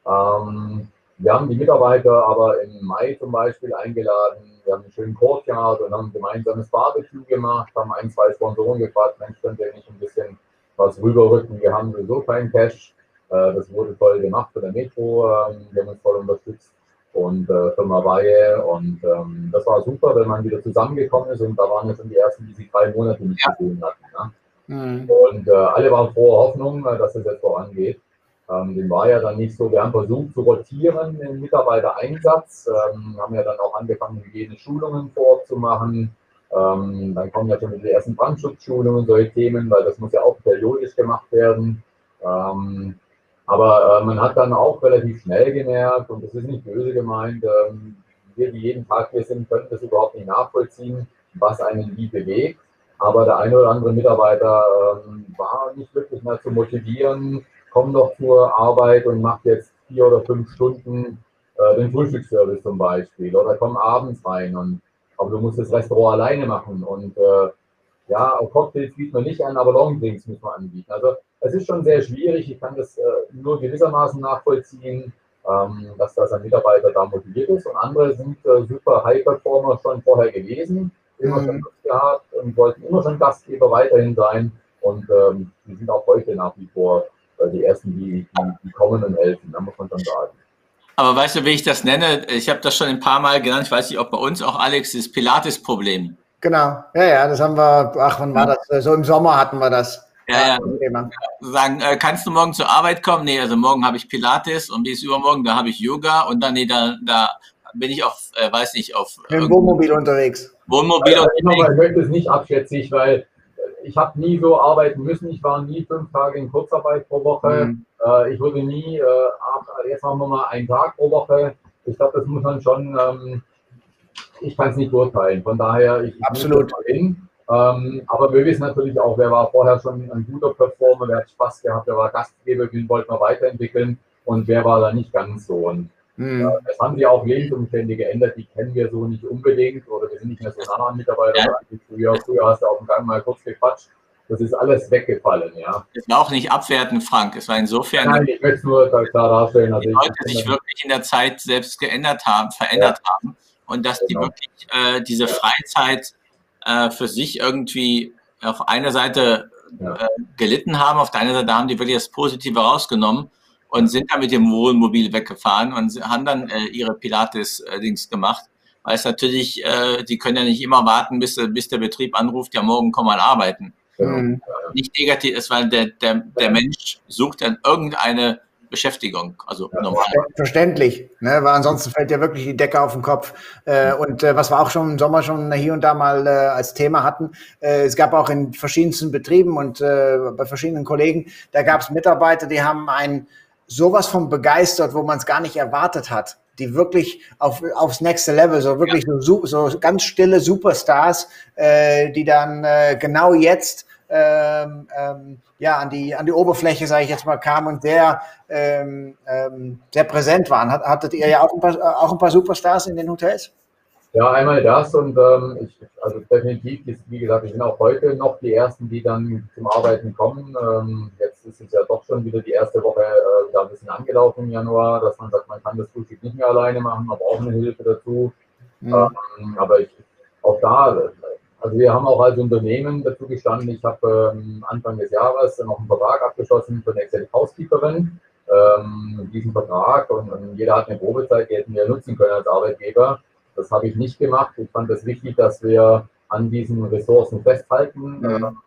Ähm, wir haben die Mitarbeiter aber im Mai zum Beispiel eingeladen. Wir haben einen schönen Courtyard und haben ein gemeinsames Barbecue gemacht, haben ein, zwei Sponsoren gefragt, Mensch, könnt ihr nicht ein bisschen was rüberrücken? Wir haben sowieso keinen Cash. Äh, das wurde toll gemacht von der Metro. Ähm, wir haben uns voll unterstützt und äh, Firma Baye. Und ähm, das war super, wenn man wieder zusammengekommen ist. Und da waren ja schon die ersten, die sich drei Monate nicht gesehen hatten. Ne? Mhm. Und äh, alle waren frohe Hoffnung, äh, dass es jetzt vorangeht. Ähm, dem war ja dann nicht so. Wir haben versucht zu rotieren im Mitarbeitereinsatz, ähm, haben ja dann auch angefangen, Hygieneschulungen vor Ort zu machen. Ähm, dann kommen ja schon die ersten Brandschutzschulungen, solche Themen, weil das muss ja auch periodisch gemacht werden. Ähm, aber äh, man hat dann auch relativ schnell gemerkt, und das ist nicht böse gemeint, ähm, wir, die jeden Tag hier sind, können das überhaupt nicht nachvollziehen, was einen wie bewegt. Aber der eine oder andere Mitarbeiter ähm, war nicht wirklich mehr zu motivieren, komm doch zur Arbeit und mach jetzt vier oder fünf Stunden äh, den Frühstücksservice zum Beispiel oder komm abends rein und aber du musst das Restaurant alleine machen und äh, ja, auch Cocktails bieten wir nicht an, aber Longdrinks muss man anbieten. Also es ist schon sehr schwierig. Ich kann das äh, nur gewissermaßen nachvollziehen, ähm, dass das ein Mitarbeiter da motiviert ist und andere sind äh, super High-Performer schon vorher gewesen, immer mhm. schon Lust gehabt und wollten immer schon Gastgeber weiterhin sein und ähm, die sind auch heute nach wie vor die ersten, die, die, die kommen und helfen, da muss man schon sagen. Aber weißt du, wie ich das nenne? Ich habe das schon ein paar Mal genannt. Ich weiß nicht, ob bei uns auch Alex das Pilates-Problem. Genau, ja, ja, das haben wir, ach, wann war das? So im Sommer hatten wir das. Ja, ja. Sagen, äh, kannst du morgen zur Arbeit kommen? Nee, also morgen habe ich Pilates und wie ist übermorgen? Da habe ich Yoga und dann, nee, da, da bin ich auf, äh, weiß nicht, auf. Im Wohnmobil unterwegs. Wohnmobil ja, unterwegs. Ich möchte es nicht abschätzig, weil ich habe nie so arbeiten müssen. Ich war nie fünf Tage in Kurzarbeit pro Woche. Mhm. Äh, ich würde nie, äh, jetzt machen wir mal einen Tag pro Woche. Ich glaube, das muss man schon, ähm, ich kann es nicht beurteilen. Von daher, ich, Absolut. hin. Ähm, aber wir wissen natürlich auch, wer war vorher schon ein guter Performer, wer hat Spaß gehabt, wer war Gastgeber, den wollten wir weiterentwickeln und wer war da nicht ganz so. Und Mhm. Es haben sich auch Lebensumstände geändert, die kennen wir so nicht unbedingt oder wir sind nicht mehr so nah an Mitarbeiter ja. wie früher. Früher hast du auf dem Gang mal kurz gequatscht. Das ist alles weggefallen, ja. Das war auch nicht abwertend, Frank. Es war insofern. Nein, ich möchte es nur klar darstellen. Also die Leute sich wirklich in der Zeit selbst geändert haben, verändert ja. haben und dass genau. die wirklich äh, diese Freizeit äh, für sich irgendwie auf einer Seite ja. äh, gelitten haben, auf der anderen Seite haben die wirklich das Positive rausgenommen und sind dann mit dem Wohnmobil weggefahren und haben dann äh, ihre Pilates-Dings gemacht. Weil es natürlich, äh, die können ja nicht immer warten, bis, bis der Betrieb anruft, ja morgen komm mal arbeiten. Mhm. Nicht negativ ist, weil der, der, der Mensch sucht dann irgendeine Beschäftigung, also ja, normal. Verständlich, ne? weil ansonsten fällt ja wirklich die Decke auf den Kopf. Äh, und äh, was wir auch schon im Sommer schon hier und da mal äh, als Thema hatten, äh, es gab auch in verschiedensten Betrieben und äh, bei verschiedenen Kollegen, da gab es Mitarbeiter, die haben ein sowas von begeistert, wo man es gar nicht erwartet hat. Die wirklich auf, aufs nächste Level, so wirklich ja. so, so ganz stille Superstars, äh, die dann äh, genau jetzt ähm, ähm, ja, an die, an die Oberfläche, sage ich jetzt mal, kamen und sehr, ähm, ähm, sehr präsent waren. Hattet ihr ja auch ein, paar, auch ein paar Superstars in den Hotels? Ja, einmal das und ähm, ich, also definitiv, wie gesagt, wir sind auch heute noch die Ersten, die dann zum Arbeiten kommen. Ähm, jetzt ist es ja doch schon wieder die erste Woche äh, wieder ein bisschen angelaufen im Januar, dass man sagt, man kann das Frühstück nicht mehr alleine machen, man braucht eine Hilfe dazu. Mhm. Ähm, aber ich, auch da, also wir haben auch als Unternehmen dazu gestanden, ich habe ähm, Anfang des Jahres noch einen Vertrag abgeschlossen für eine Executive Housekeeperin. Ähm, diesen Vertrag und, und jeder hat eine Probezeit, die hätten wir nutzen können als Arbeitgeber. Das habe ich nicht gemacht. Ich fand es wichtig, dass wir an diesen Ressourcen festhalten. Mhm.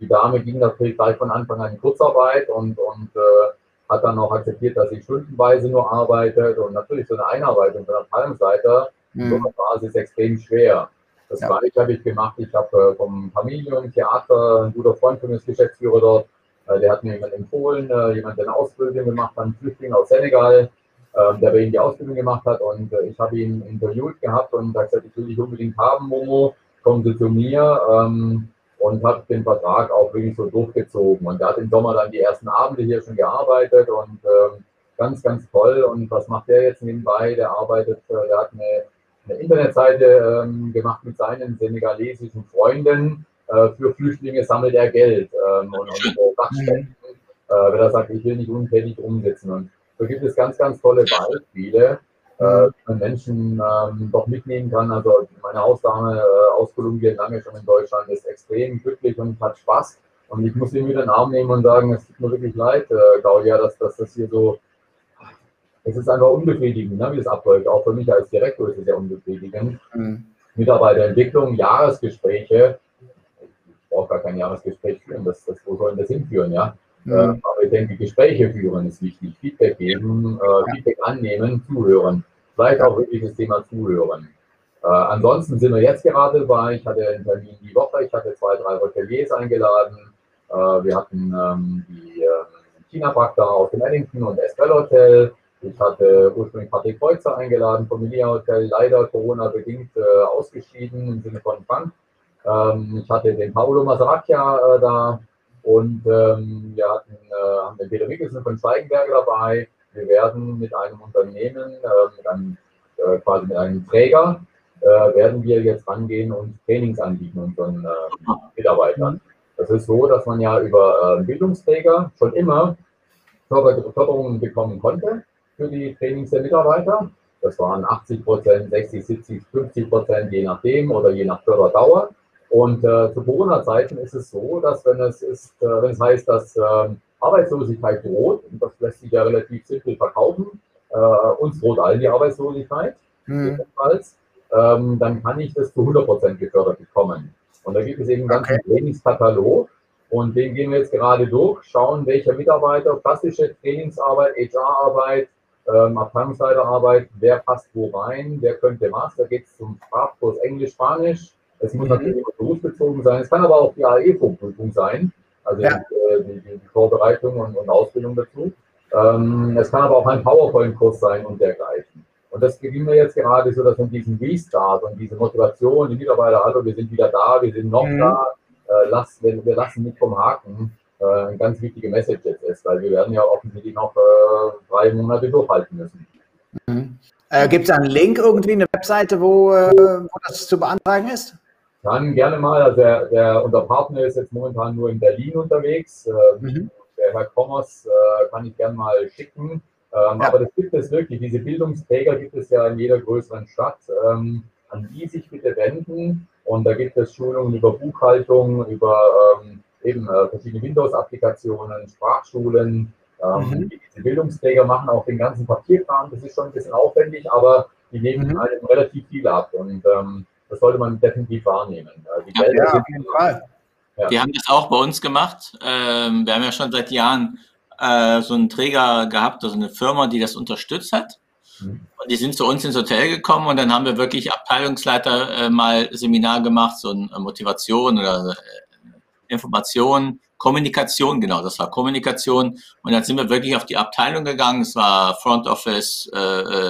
Die Dame ging natürlich gleich von Anfang an in Kurzarbeit und, und äh, hat dann auch akzeptiert, dass sie stundenweise nur arbeitet und natürlich so eine Einarbeitung von Abteilungsleiter mhm. so eine Phase ist extrem schwer. Das ja. gleiche habe ich gemacht. Ich habe äh, vom Familientheater, ein guter Freund von mir ist Geschäftsführer dort, äh, der hat mir jemand empfohlen, äh, jemand, der eine Ausbildung gemacht hat, ein Flüchtling aus Senegal, ähm, der bei ihm die Ausbildung gemacht hat und ich habe ihn interviewt gehabt und gesagt, ich will dich unbedingt haben, Momo, kommen Sie zu mir ähm, und habe den Vertrag auch wirklich so durchgezogen. Und er hat im Sommer dann die ersten Abende hier schon gearbeitet und ähm, ganz, ganz toll. Und was macht der jetzt nebenbei? Der arbeitet, der hat eine eine Internetseite ähm, gemacht mit seinen senegalesischen Freunden. Äh, für Flüchtlinge sammelt er Geld ähm, und, und so Dachspenden, äh, wenn er sagt, ich will nicht untätig umsetzen. Und so gibt es ganz, ganz tolle Beispiele, äh, wie man Menschen ähm, doch mitnehmen kann. Also meine Hausdame äh, aus Kolumbien, lange schon in Deutschland, ist extrem glücklich und hat Spaß. Und ich muss ihn wieder den Arm nehmen und sagen, es tut mir wirklich leid, äh, Claudia, dass, dass das hier so es ist einfach unbefriedigend, ne, wie das abläuft. Auch für mich als Direktor ist es ja unbefriedigend. Mhm. Mitarbeiterentwicklung, Jahresgespräche. Ich brauche gar kein Jahresgespräch führen. Das, das, wo sollen das hinführen? Ja? Mhm. Äh, aber ich denke, Gespräche führen ist wichtig. Feedback geben, äh, ja. Feedback annehmen, zuhören. Vielleicht auch wirklich das Thema zuhören. Äh, ansonsten sind wir jetzt gerade bei, ich hatte einen Termin die Woche, ich hatte zwei, drei Hoteliers eingeladen. Äh, wir hatten ähm, die ähm, China-Bakter aus dem Ellington und Estrell Hotel. Ich hatte ursprünglich Patrick Kreuzer eingeladen vom Hotel, leider Corona-bedingt äh, ausgeschieden im Sinne von Frank. Ähm, ich hatte den Paolo Masaracchia äh, da und ähm, wir hatten, äh, haben den Peter Mickelsen von Schweigenberger dabei. Wir werden mit einem Unternehmen, äh, mit einem, äh, quasi mit einem Träger, äh, werden wir jetzt rangehen und Trainings anbieten unseren Mitarbeitern. Das ist so, dass man ja über Bildungsträger schon immer Förderungen bekommen konnte für die Trainings der Mitarbeiter. Das waren 80 Prozent, 60, 70, 50 Prozent, je nachdem oder je nach Förderdauer. Und äh, zu Corona-Zeiten ist es so, dass wenn es ist, äh, wenn es heißt, dass äh, Arbeitslosigkeit droht, und das lässt sich ja relativ simpel verkaufen, äh, uns droht allen die Arbeitslosigkeit, mhm. ähm, dann kann ich das zu 100 Prozent gefördert bekommen. Und da gibt es eben einen ganzen okay. Trainingskatalog, und den gehen wir jetzt gerade durch, schauen, welcher Mitarbeiter, klassische Trainingsarbeit, HR-Arbeit, ähm, Abteilungsleiterarbeit, wer passt wo rein, wer könnte was. Da geht es zum Sprachkurs Englisch, Spanisch. Es muss mhm. natürlich berufsbezogen sein. Es kann aber auch die AE-Prüfung sein, also ja. die, die, die, Vorbereitung und, und, Ausbildung dazu. Ähm, es kann aber auch ein PowerPoint-Kurs sein und dergleichen. Und das beginnen wir jetzt gerade so, dass wir diesen Restart und diese Motivation, die Mitarbeiter, hallo, wir sind wieder da, wir sind noch mhm. da, äh, lass, wir, wir lassen nicht vom Haken, äh, eine ganz wichtige Message jetzt ist, weil wir werden ja offensichtlich noch äh, drei Monate durchhalten müssen. Mhm. Äh, Gibt es einen Link irgendwie, eine Webseite, wo, äh, wo das zu beantragen ist? Dann gerne mal. Also der, der, unser Partner ist jetzt momentan nur in Berlin unterwegs. Äh, mhm. Der Herr Kommers äh, kann ich gerne mal schicken. Ähm, ja. Aber das gibt es wirklich. Diese Bildungsträger gibt es ja in jeder größeren Stadt. Ähm, an die sich bitte wenden. Und da gibt es Schulungen über Buchhaltung, über ähm, eben äh, verschiedene Windows-Applikationen, Sprachschulen. Ähm, mhm. Diese Bildungsträger machen auch den ganzen Papierkram. Das ist schon ein bisschen aufwendig, aber die nehmen mhm. einem relativ viel ab. Und ähm, das sollte man definitiv wahrnehmen. Äh, die ja, ja, auf jeden Fall. Ja. Die haben das auch bei uns gemacht. Ähm, wir haben ja schon seit Jahren äh, so einen Träger gehabt, also eine Firma, die das unterstützt hat. Mhm. Und die sind zu uns ins Hotel gekommen und dann haben wir wirklich Abteilungsleiter äh, mal Seminar gemacht, so eine Motivation oder äh, Information, Kommunikation, genau, das war Kommunikation. Und dann sind wir wirklich auf die Abteilung gegangen. Es war Front Office, äh,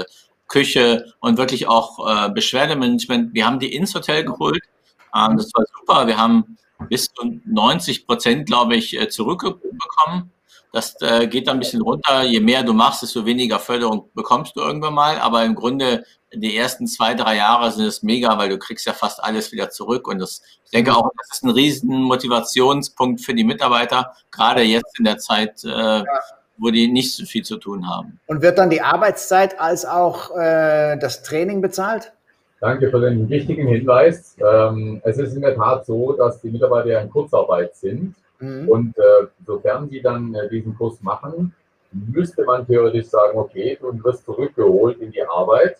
äh, Küche und wirklich auch äh, Beschwerdemanagement. Wir haben die ins Hotel geholt. Ähm, das war super. Wir haben bis zu 90 Prozent, glaube ich, äh, zurückbekommen. Das äh, geht dann ein bisschen runter. Je mehr du machst, desto weniger Förderung bekommst du irgendwann mal. Aber im Grunde die ersten zwei, drei Jahre sind es mega, weil du kriegst ja fast alles wieder zurück. Und das, ich denke auch, das ist ein riesen Motivationspunkt für die Mitarbeiter, gerade jetzt in der Zeit, äh, ja. wo die nicht so viel zu tun haben. Und wird dann die Arbeitszeit als auch äh, das Training bezahlt? Danke für den wichtigen Hinweis. Ähm, es ist in der Tat so, dass die Mitarbeiter ja in Kurzarbeit sind. Mhm. Und äh, sofern sie dann äh, diesen Kurs machen, müsste man theoretisch sagen, okay, du wirst zurückgeholt in die Arbeit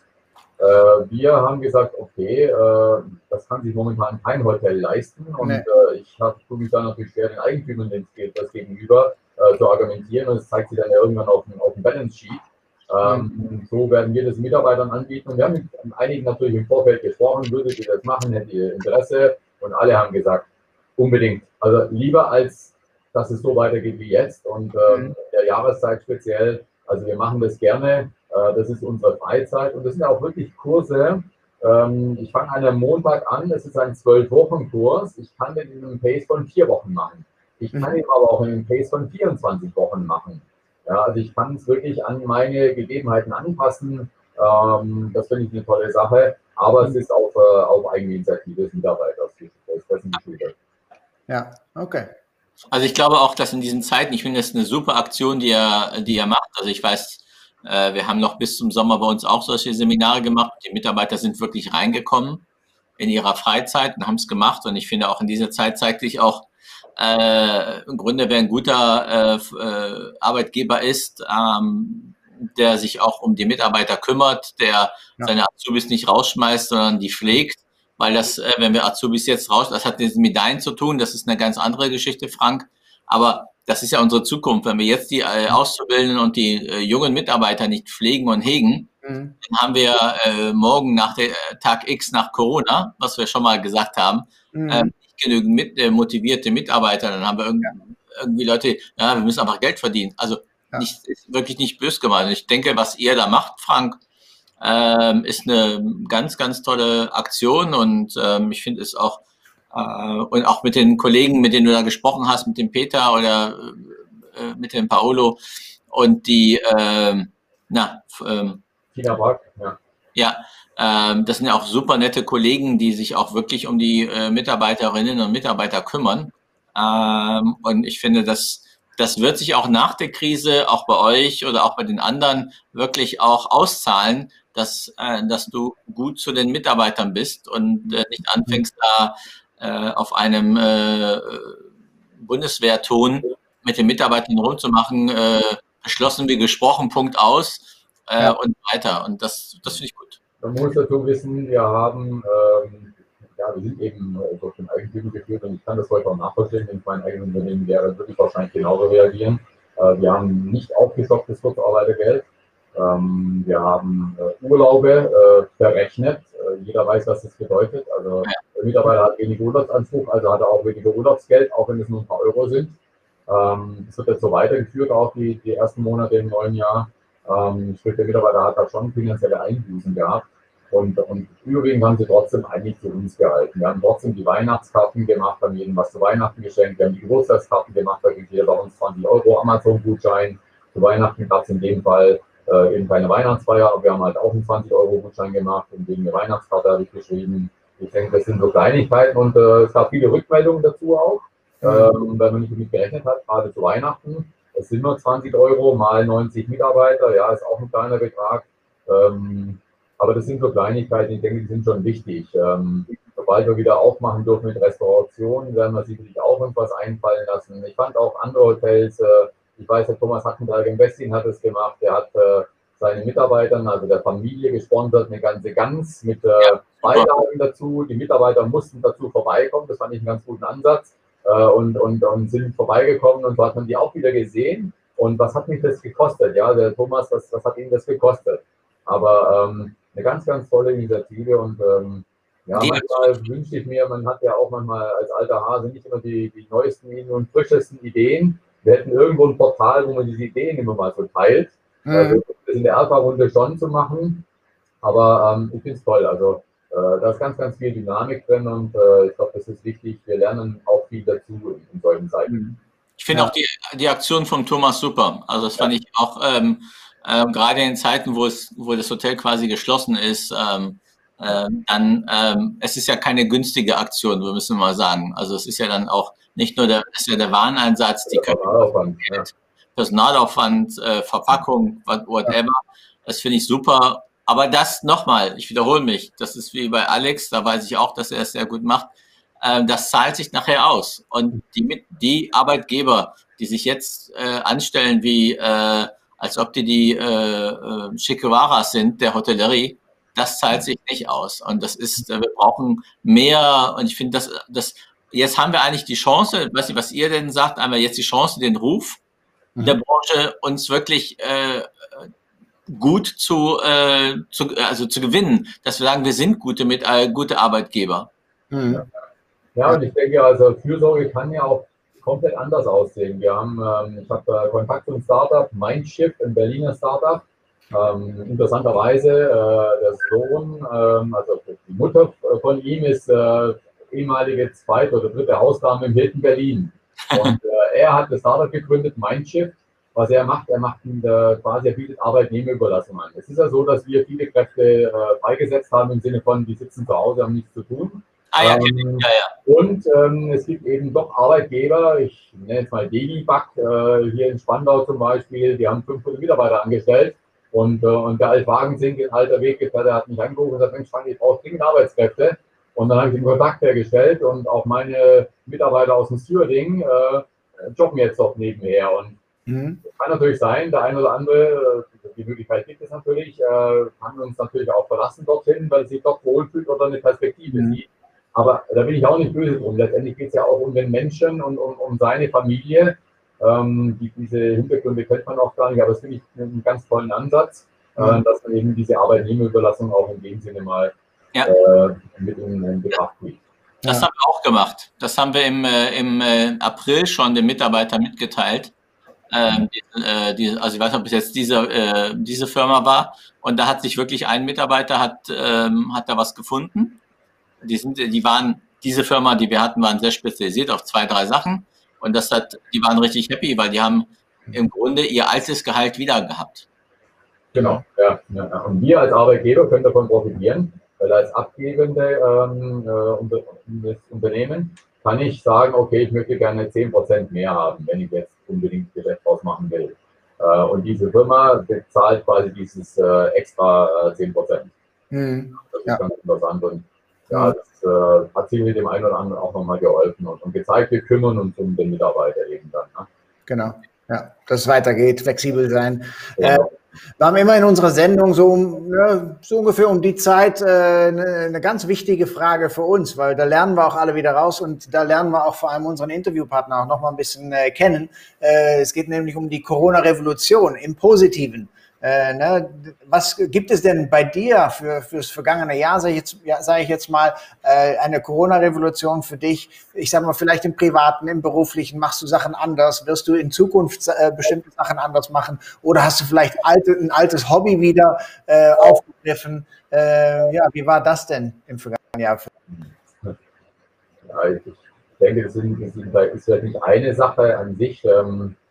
wir haben gesagt, okay, äh, das kann sich momentan kein Hotel leisten und nee. Äh, ich habe mich da natürlich schwer den Eigentümern das gegenüber, äh, zu argumentieren und es zeigt sich dann ja irgendwann auf dem, auf dem Balance Sheet. Ähm, mhm. So werden wir das Mitarbeitern anbieten. Und wir haben mit einigen natürlich im Vorfeld gesprochen, würdet ihr das machen, hättet ihr Interesse? Und alle haben gesagt, unbedingt. Also lieber als, dass es so weitergeht wie jetzt und ähm, mhm. der Jahreszeit speziell. Also wir machen das gerne. Äh, das ist unsere Freizeit und das sind auch wirklich Kurse. Ähm, ich fange an einem Montag an. Das ist ein Zwölf-Wochen-Kurs. Ich kann den in einem Pace von vier Wochen machen. Ich kann ihn aber auch in einem Pace von 24 Wochen machen. Ja, also ich kann es wirklich an meine Gegebenheiten anpassen. Ähm, das finde ich eine tolle Sache. Aber es ist auf, äh, auf eigene Initiative des Mitarbeiters. Ja, okay. Also ich glaube auch, dass in diesen Zeiten, ich finde das eine super Aktion, die er, die er macht. Also ich weiß, wir haben noch bis zum Sommer bei uns auch solche Seminare gemacht. Die Mitarbeiter sind wirklich reingekommen in ihrer Freizeit und haben es gemacht. Und ich finde auch in dieser Zeit zeigt sich auch, äh, im Grunde, wer ein guter äh, äh, Arbeitgeber ist, ähm, der sich auch um die Mitarbeiter kümmert, der ja. seine Azubis nicht rausschmeißt, sondern die pflegt, weil das, äh, wenn wir Azubis jetzt raus, das hat mit Medaillen zu tun, das ist eine ganz andere Geschichte, Frank, aber das ist ja unsere Zukunft. Wenn wir jetzt die äh, Auszubildenden und die äh, jungen Mitarbeiter nicht pflegen und hegen, mhm. dann haben wir äh, morgen nach der äh, Tag X nach Corona, was wir schon mal gesagt haben, mhm. äh, genügend mit, äh, motivierte Mitarbeiter, dann haben wir irgendwie, irgendwie Leute, ja, wir müssen einfach Geld verdienen. Also ja. nicht, ist wirklich nicht bös gemeint. Ich denke, was ihr da macht, Frank, ähm, ist eine ganz, ganz tolle Aktion und ähm, ich finde es auch und auch mit den Kollegen, mit denen du da gesprochen hast, mit dem Peter oder äh, mit dem Paolo und die, äh, na, ähm, Tina Brock, ja. Ja, ähm, das sind ja auch super nette Kollegen, die sich auch wirklich um die äh, Mitarbeiterinnen und Mitarbeiter kümmern. Ähm, und ich finde, das, das wird sich auch nach der Krise, auch bei euch oder auch bei den anderen, wirklich auch auszahlen, dass, äh, dass du gut zu den Mitarbeitern bist und äh, nicht anfängst da äh, auf einem äh, Bundeswehrton mit den Mitarbeitern rumzumachen, äh, beschlossen wie gesprochen, Punkt aus äh, ja. und weiter. Und das, das finde ich gut. Man muss dazu wissen, wir haben, ähm, ja, wir sind eben äh, durch den Eigentümer geführt und ich kann das heute auch nachvollziehen. In meinem eigenen Unternehmen wäre würde ich wahrscheinlich genauso reagieren. Äh, wir haben nicht aufgestocktes Kurzarbeitergeld. Ähm, wir haben äh, Urlaube äh, verrechnet. Äh, jeder weiß, was das bedeutet. Also der Mitarbeiter hat weniger Urlaubsanspruch, also hat er auch weniger Urlaubsgeld, auch wenn es nur ein paar Euro sind. Ähm, das wird jetzt so weitergeführt, auch die, die ersten Monate im neuen Jahr. Ähm, sprich, der Mitarbeiter hat da schon finanzielle Einbußen gehabt. Und, und überwiegend haben sie trotzdem eigentlich zu uns gehalten. Wir haben trotzdem die Weihnachtskarten gemacht, haben jedem was zu Weihnachten geschenkt. Wir haben die Geburtstagskarten gemacht, da kriegt jeder bei uns 20 Euro Amazon-Gutschein. Zu Weihnachten gab es in dem Fall äh, eben keine Weihnachtsfeier, aber wir haben halt auch einen 20-Euro-Gutschein gemacht und wegen der Weihnachtskarte habe ich geschrieben. Ich denke, das sind so Kleinigkeiten und äh, es gab viele Rückmeldungen dazu auch, mhm. ähm, weil man nicht damit gerechnet hat, gerade zu Weihnachten. Es sind nur 20 Euro mal 90 Mitarbeiter, ja, ist auch ein kleiner Betrag. Ähm, aber das sind so Kleinigkeiten, ich denke, die sind schon wichtig. Ähm, sobald wir wieder aufmachen dürfen mit Restauration, werden wir sicherlich auch irgendwas einfallen lassen. Ich fand auch andere Hotels, äh, ich weiß, der Thomas Hackenberg im Westin hat es gemacht, der hat äh, seinen Mitarbeitern, also der Familie gesponsert, eine ganze Gans mit äh, Beilagen dazu. Die Mitarbeiter mussten dazu vorbeikommen, das fand ich einen ganz guten Ansatz äh, und, und, und sind vorbeigekommen und so hat man die auch wieder gesehen. Und was hat mich das gekostet? Ja, der Thomas, was, was hat ihn das gekostet? Aber ähm, eine ganz, ganz tolle Initiative und ähm, ja, manchmal wünsche ich mir, man hat ja auch manchmal als alter Hase nicht immer die, die neuesten und frischesten Ideen. Wir hätten irgendwo ein Portal, wo man diese Ideen immer mal so teilt. Mhm. Also, das in der Alpha-Runde schon zu machen. Aber ähm, ich finde es toll. Also äh, da ist ganz, ganz viel Dynamik drin und äh, ich glaube, das ist wichtig. Wir lernen auch viel dazu in, in solchen Zeiten. Mhm. Ich finde ja. auch die, die Aktion von Thomas super. Also das fand ich auch ähm, äh, gerade in Zeiten, wo es, wo das Hotel quasi geschlossen ist. Ähm, äh, dann ähm, es ist ja keine günstige Aktion, wir müssen mal sagen. Also es ist ja dann auch nicht nur der, ist ja der Wareneinsatz, die Personalaufwand, ja. Personalaufwand äh, Verpackung, whatever. Das finde ich super aber das nochmal, ich wiederhole mich, das ist wie bei Alex, da weiß ich auch, dass er es sehr gut macht. Äh, das zahlt sich nachher aus. Und die, die Arbeitgeber, die sich jetzt äh, anstellen wie, äh, als ob die die äh, äh, Chikewaras sind, der Hotellerie, das zahlt sich nicht aus. Und das ist, äh, wir brauchen mehr. Und ich finde, das, das, jetzt haben wir eigentlich die Chance, weiß nicht, was ihr denn sagt, einmal jetzt die Chance, den Ruf mhm. der Branche uns wirklich äh, gut zu, äh, zu, also zu gewinnen, dass wir sagen, wir sind gute, mit, äh, gute Arbeitgeber. Mhm. Ja, und ich denke, also Fürsorge kann ja auch komplett anders aussehen. Wir haben, ähm, ich habe äh, Kontakt zum Startup Mindshift, ein Berliner Startup. Ähm, interessanterweise, äh, der Sohn, ähm, also die Mutter von ihm ist äh, ehemalige zweite oder dritte Hausdame im Hilton Berlin. Und äh, er hat das Startup gegründet, Mindshift. Was er macht, er macht äh, quasi, er bietet Arbeitnehmerüberlassung an. Es ist ja so, dass wir viele Kräfte äh, freigesetzt haben im Sinne von, die sitzen zu Hause, haben nichts zu tun. Ah, ja, ähm, ja, ja. Und ähm, es gibt eben doch Arbeitgeber, ich nenne jetzt mal Delibak, äh, hier in Spandau zum Beispiel, die haben 500 Mitarbeiter angestellt. Und, äh, und der Altwagensink, ein alter Weggefährte, hat mich angerufen und gesagt, Mensch, Frank, ich brauche dringend Arbeitskräfte. Und dann habe ich den Kontakt hergestellt und auch meine Mitarbeiter aus dem Stewarding äh, jobben jetzt dort nebenher. Und mhm. kann natürlich sein, der eine oder andere, äh, die Möglichkeit gibt es natürlich, äh, kann uns natürlich auch verlassen dorthin, weil sich dort wohlfühlt oder eine Perspektive mhm. sieht. Aber da bin ich auch nicht böse drum. Letztendlich geht es ja auch um den Menschen und um, um seine Familie. Ähm, die, diese Hintergründe kennt man auch gar nicht, aber das finde ich einen ganz tollen Ansatz, äh, mhm. äh, dass man eben diese Arbeitnehmerüberlassung auch in dem Sinne mal ja. äh, mit in, in Betracht zieht. Das ja. haben wir auch gemacht. Das haben wir im, äh, im äh, April schon den Mitarbeitern mitgeteilt. Ähm, die, äh, die, also ich weiß nicht, ob es jetzt diese, äh, diese Firma war. Und da hat sich wirklich ein Mitarbeiter hat, ähm, hat da was gefunden die sind, die waren, diese Firma, die wir hatten, waren sehr spezialisiert auf zwei, drei Sachen. Und das hat, die waren richtig happy, weil die haben im Grunde ihr altes Gehalt wieder gehabt. Genau, ja. ja. Und wir als Arbeitgeber können davon profitieren, weil als abgebende ähm, äh, Unternehmen kann ich sagen, okay, ich möchte gerne 10% mehr haben, wenn ich jetzt unbedingt Geschäft ausmachen will. Äh, und diese Firma bezahlt quasi dieses äh, extra 10%. Mhm. Das ist ja. ganz interessant. Und ja, das äh, hat sicherlich dem einen oder anderen auch nochmal geholfen und, und, gezeigt, wir kümmern uns um den Mitarbeiter eben dann. Ne? Genau, ja, dass es weitergeht, flexibel sein. Genau. Äh, wir haben immer in unserer Sendung so, ne, so ungefähr um die Zeit äh, eine, eine, ganz wichtige Frage für uns, weil da lernen wir auch alle wieder raus und da lernen wir auch vor allem unseren Interviewpartner auch noch mal ein bisschen äh, kennen. Äh, es geht nämlich um die Corona-Revolution im Positiven. Äh, ne, was gibt es denn bei dir für fürs vergangene Jahr, sage ich jetzt, ja, sag ich jetzt mal, äh, eine Corona-Revolution für dich? Ich sage mal, vielleicht im Privaten, im Beruflichen, machst du Sachen anders? Wirst du in Zukunft äh, bestimmte Sachen anders machen? Oder hast du vielleicht alte, ein altes Hobby wieder äh, aufgegriffen? Äh, ja, wie war das denn im vergangenen Jahr? Ja, ich denke, das, sind, das ist ja nicht eine Sache an sich. Ähm, äh,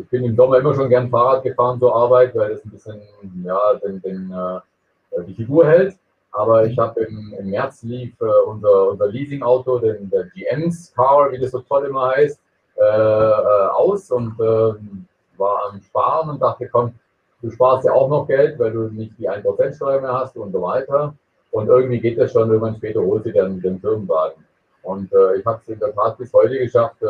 ich bin im Sommer immer schon gern Fahrrad gefahren zur Arbeit, weil das ein bisschen ja, den, den, äh, die Figur hält. Aber ich habe im, im, März lief äh, unser, unser Leasing-Auto, den, der GM's Car, wie das so toll immer heißt, äh, äh, aus und ähm, war am Sparen und dachte, komm, du sparst ja auch noch Geld, weil du nicht die 1% Steuer mehr hast und so weiter. Und irgendwie geht das schon, irgendwann später holt sie dann den Firmenwagen. Und äh, ich habe es in der Tat bis heute geschafft, äh,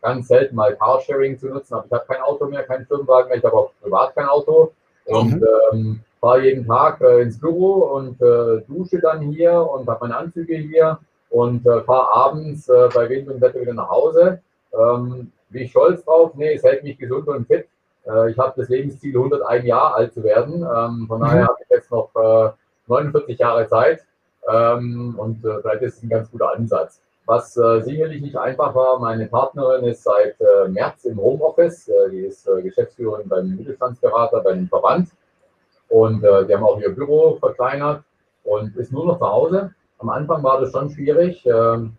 ganz selten mal Carsharing zu nutzen. Aber ich habe kein Auto mehr, keinen Firmenwagen mehr, ich habe auch privat kein Auto. Und mhm. ähm, fahre jeden Tag äh, ins Büro und äh, dusche dann hier und habe meine Anzüge hier und äh, fahre abends äh, bei Wind und Wetter wieder nach Hause. Ähm, bin ich stolz drauf? Nee, es hält mich gesund und fit. Äh, ich habe das Lebensziel, 101 Jahre alt zu werden. Ähm, von mhm. daher habe ich jetzt noch äh, 49 Jahre Zeit. Ähm, und äh, vielleicht ist es ein ganz guter Ansatz. Was äh, sicherlich nicht einfach war, meine Partnerin ist seit äh, März im Homeoffice. Äh, die ist äh, Geschäftsführerin beim Mittelstandsberater, beim Verband. Und äh, die haben auch ihr Büro verkleinert und ist nur noch zu Hause. Am Anfang war das schon schwierig. Ähm,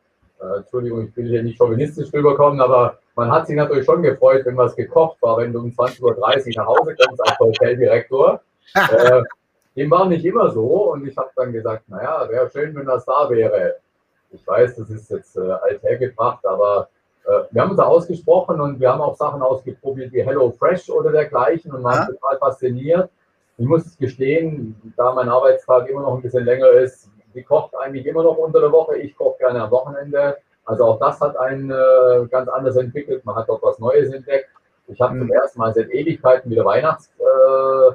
Entschuldigung, ich will hier nicht chauvinistisch rüberkommen, aber man hat sich natürlich schon gefreut, wenn was gekocht war, wenn du um 20.30 Uhr nach Hause kommst als Hoteldirektor. Dem war nicht immer so und ich habe dann gesagt, naja, wäre schön, wenn das da wäre. Ich weiß, das ist jetzt äh, althergebracht, aber äh, wir haben uns da ausgesprochen und wir haben auch Sachen ausgeprobiert wie Hello Fresh oder dergleichen und waren ja. total fasziniert. Ich muss gestehen, da mein Arbeitstag immer noch ein bisschen länger ist, sie kocht eigentlich immer noch unter der Woche, ich koche gerne am Wochenende. Also auch das hat ein äh, ganz anders entwickelt. Man hat dort was Neues entdeckt. Ich habe mhm. zum ersten Mal seit Ewigkeiten wieder Weihnachts, äh,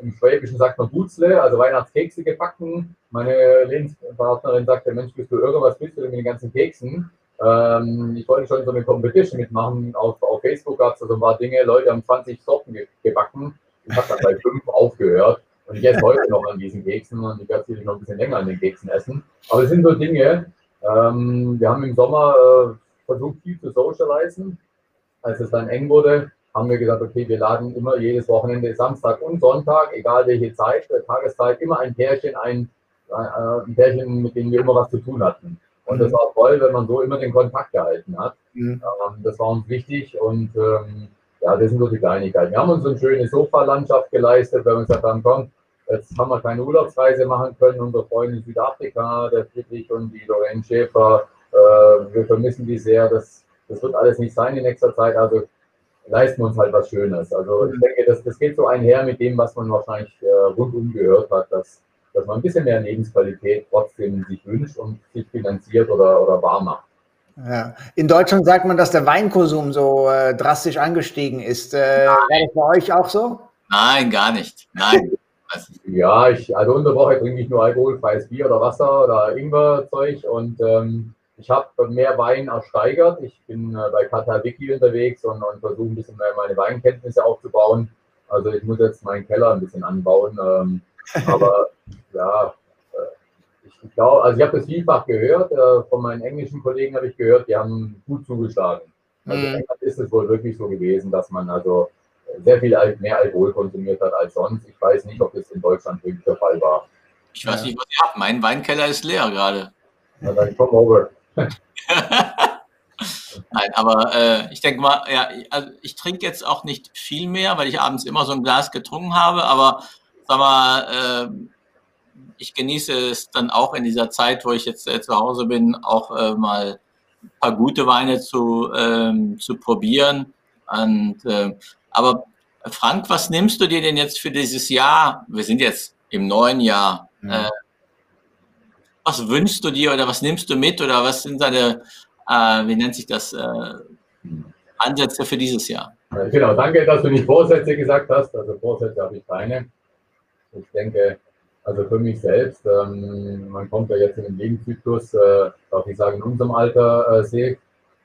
im Schwäbischen sagt man Butzle, also Weihnachtskekse gebacken. Meine Lebenspartnerin sagte, Mensch, bist du irgendwas bist du denn mit den ganzen Keksen? Ähm, ich wollte schon so eine Competition mitmachen. Auf, auf Facebook gab es so ein paar Dinge. Leute haben 20 Sorten ge gebacken. Ich habe dann bei fünf aufgehört. Und ich esse heute noch an diesen Keksen und ich werde sicherlich noch ein bisschen länger an den Keksen essen. Aber es sind so Dinge, ähm, wir haben im Sommer äh, versucht, viel zu socialisen. Als es dann eng wurde, haben wir gesagt, okay, wir laden immer jedes Wochenende, Samstag und Sonntag, egal welche Zeit, äh, Tageszeit, immer ein Pärchen, ein, äh, ein Pärchen, mit dem wir immer was zu tun hatten. Und das mhm. war toll, wenn man so immer den Kontakt gehalten hat. Mhm. Ähm, das war uns wichtig und ähm, ja, das sind so die Kleinigkeiten. Wir haben uns eine schöne Sofalandschaft geleistet, weil wir uns gesagt haben, komm, jetzt haben wir keine Urlaubsreise machen können. Unsere Freunde in Südafrika, der Friedrich und die Lorraine Schäfer, äh, wir vermissen die sehr. Das, das wird alles nicht sein in nächster Zeit. Also leisten wir uns halt was Schönes. Also ich denke, das, das geht so einher mit dem, was man wahrscheinlich äh, rundum gehört hat, dass, dass man ein bisschen mehr Lebensqualität trotzdem sich wünscht und sich finanziert oder, oder wahr macht. Ja. In Deutschland sagt man, dass der Weinkonsum so äh, drastisch angestiegen ist. Äh, war das bei euch auch so? Nein, gar nicht. Nein. ja, ich, also unter Woche trinke ich nur alkoholfreies Bier oder Wasser oder Ingwerzeug und ähm, ich habe mehr Wein ersteigert. Ich bin äh, bei Kata Wiki unterwegs und, und versuche ein bisschen mehr meine Weinkenntnisse aufzubauen. Also ich muss jetzt meinen Keller ein bisschen anbauen. Ähm, aber ja, äh, ich glaube, also ich habe das vielfach gehört. Äh, von meinen englischen Kollegen habe ich gehört, die haben gut zugeschlagen. Also mhm. ist es wohl wirklich so gewesen, dass man also sehr viel mehr Alkohol konsumiert hat als sonst. Ich weiß nicht, ob das in Deutschland wirklich der Fall war. Ich weiß nicht, was ihr habt. Mein Weinkeller ist leer gerade. Na dann komm over. Nein, aber äh, ich denke mal, ja, also ich trinke jetzt auch nicht viel mehr, weil ich abends immer so ein Glas getrunken habe, aber sag mal, äh, ich genieße es dann auch in dieser Zeit, wo ich jetzt äh, zu Hause bin, auch äh, mal ein paar gute Weine zu, ähm, zu probieren. Und, äh, aber Frank, was nimmst du dir denn jetzt für dieses Jahr? Wir sind jetzt im neuen Jahr. Mhm. Äh, was wünschst du dir oder was nimmst du mit oder was sind deine, äh, wie nennt sich das, äh, Ansätze für dieses Jahr? Genau, danke, dass du nicht Vorsätze gesagt hast. Also Vorsätze habe ich keine. Ich denke, also für mich selbst, ähm, man kommt ja jetzt in den Lebenszyklus, äh, darf ich sagen, in unserem Alter äh, sehe,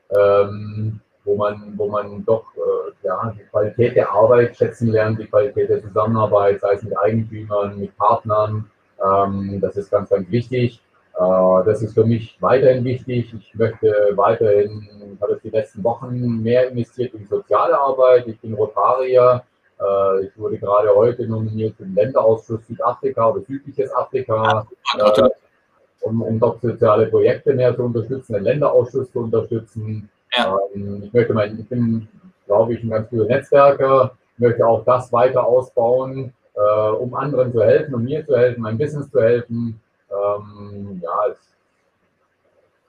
ähm, wo man, wo man doch äh, ja, die Qualität der Arbeit schätzen lernt, die Qualität der Zusammenarbeit, sei es mit Eigentümern, mit Partnern. Ähm, das ist ganz, ganz wichtig. Äh, das ist für mich weiterhin wichtig. Ich möchte weiterhin, ich habe jetzt die letzten Wochen mehr investiert in soziale Arbeit. Ich bin Rotarier. Äh, ich wurde gerade heute nominiert für den Länderausschuss Südafrika oder südliches Afrika, äh, um, um dort soziale Projekte mehr zu unterstützen, den Länderausschuss zu unterstützen. Ja. Ähm, ich möchte mein, ich bin, glaube ich, ein ganz guter Netzwerker, möchte auch das weiter ausbauen, um anderen zu helfen, um mir zu helfen, mein Business zu helfen ähm, ja,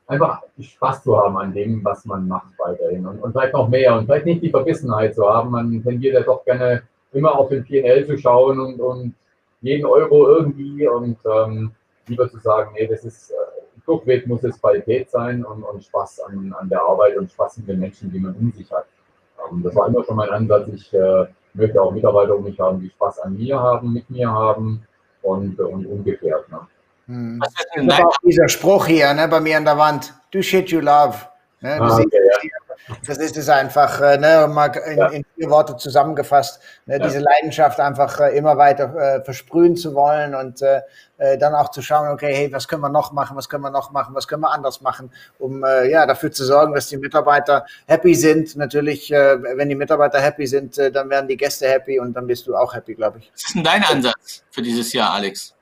einfach Spaß zu haben an dem, was man macht weiterhin und, und vielleicht noch mehr und vielleicht nicht die Verbissenheit zu haben. Man tendiert ja doch gerne immer auf den PNL zu schauen und, und jeden Euro irgendwie und ähm, lieber zu sagen, nee, das ist, äh, durchweg muss es Qualität sein und, und Spaß an, an der Arbeit und Spaß mit den Menschen, die man um sich hat. Ähm, das war immer schon mein Ansatz. Ich äh, möchte auch Mitarbeiter um mich haben, die Spaß an mir haben, mit mir haben und, und umgekehrt. Ne? Hm. Das ist auch dieser Spruch hier ne, bei mir an der Wand. Do shit you love. Ne, ah, okay, ja. Das ist es einfach, äh, ne, mal in, ja. in, vier Worte zusammengefasst, ne, ja. diese Leidenschaft einfach äh, immer weiter äh, versprühen zu wollen und äh, äh, dann auch zu schauen, okay, hey, was können wir noch machen, was können wir noch machen, was können wir anders machen, um äh, ja dafür zu sorgen, dass die Mitarbeiter happy sind. Natürlich, wenn die Mitarbeiter happy sind, dann werden die Gäste happy und dann bist du auch happy, glaube ich. Was ist denn dein Ansatz für dieses Jahr, Alex?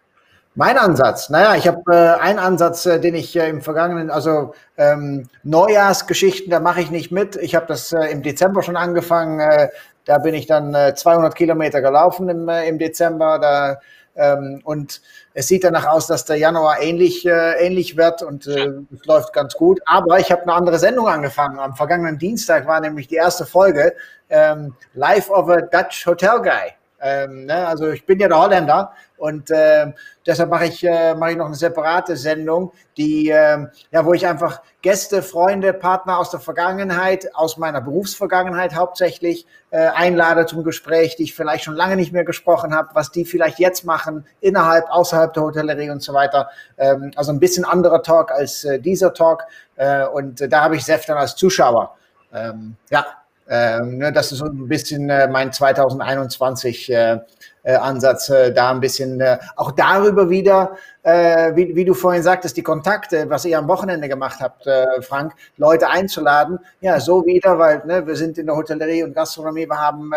Mein Ansatz, naja, ich habe äh, einen Ansatz, äh, den ich äh, im vergangenen, also ähm, Neujahrsgeschichten, da mache ich nicht mit. Ich habe das äh, im Dezember schon angefangen. Äh, da bin ich dann 200 äh, Kilometer gelaufen im, im Dezember. Da, ähm, und es sieht danach aus, dass der Januar ähnlich, ähnlich wird und es läuft ganz gut. Aber ich habe eine andere Sendung angefangen. Am vergangenen Dienstag war nämlich die erste Folge ähm, Life of a Dutch Hotel Guy. Ähm, ne? Also ich bin ja der Holländer und äh, deshalb mache ich, äh, mache ich noch eine separate Sendung, die, äh, ja, wo ich einfach Gäste, Freunde, Partner aus der Vergangenheit, aus meiner Berufsvergangenheit hauptsächlich äh, einlade zum Gespräch, die ich vielleicht schon lange nicht mehr gesprochen habe, was die vielleicht jetzt machen, innerhalb, außerhalb der Hotellerie und so weiter. Ähm, also ein bisschen anderer Talk als äh, dieser Talk. Äh, und äh, da habe ich Sef dann als Zuschauer. Ähm, ja, ähm, ne, das ist so ein bisschen äh, mein 2021 äh, äh, Ansatz, äh, da ein bisschen äh, auch darüber wieder, wie, wie du vorhin sagtest, die Kontakte, was ihr am Wochenende gemacht habt, Frank, Leute einzuladen. Ja, so wieder, weil ne, wir sind in der Hotellerie und Gastronomie, wir haben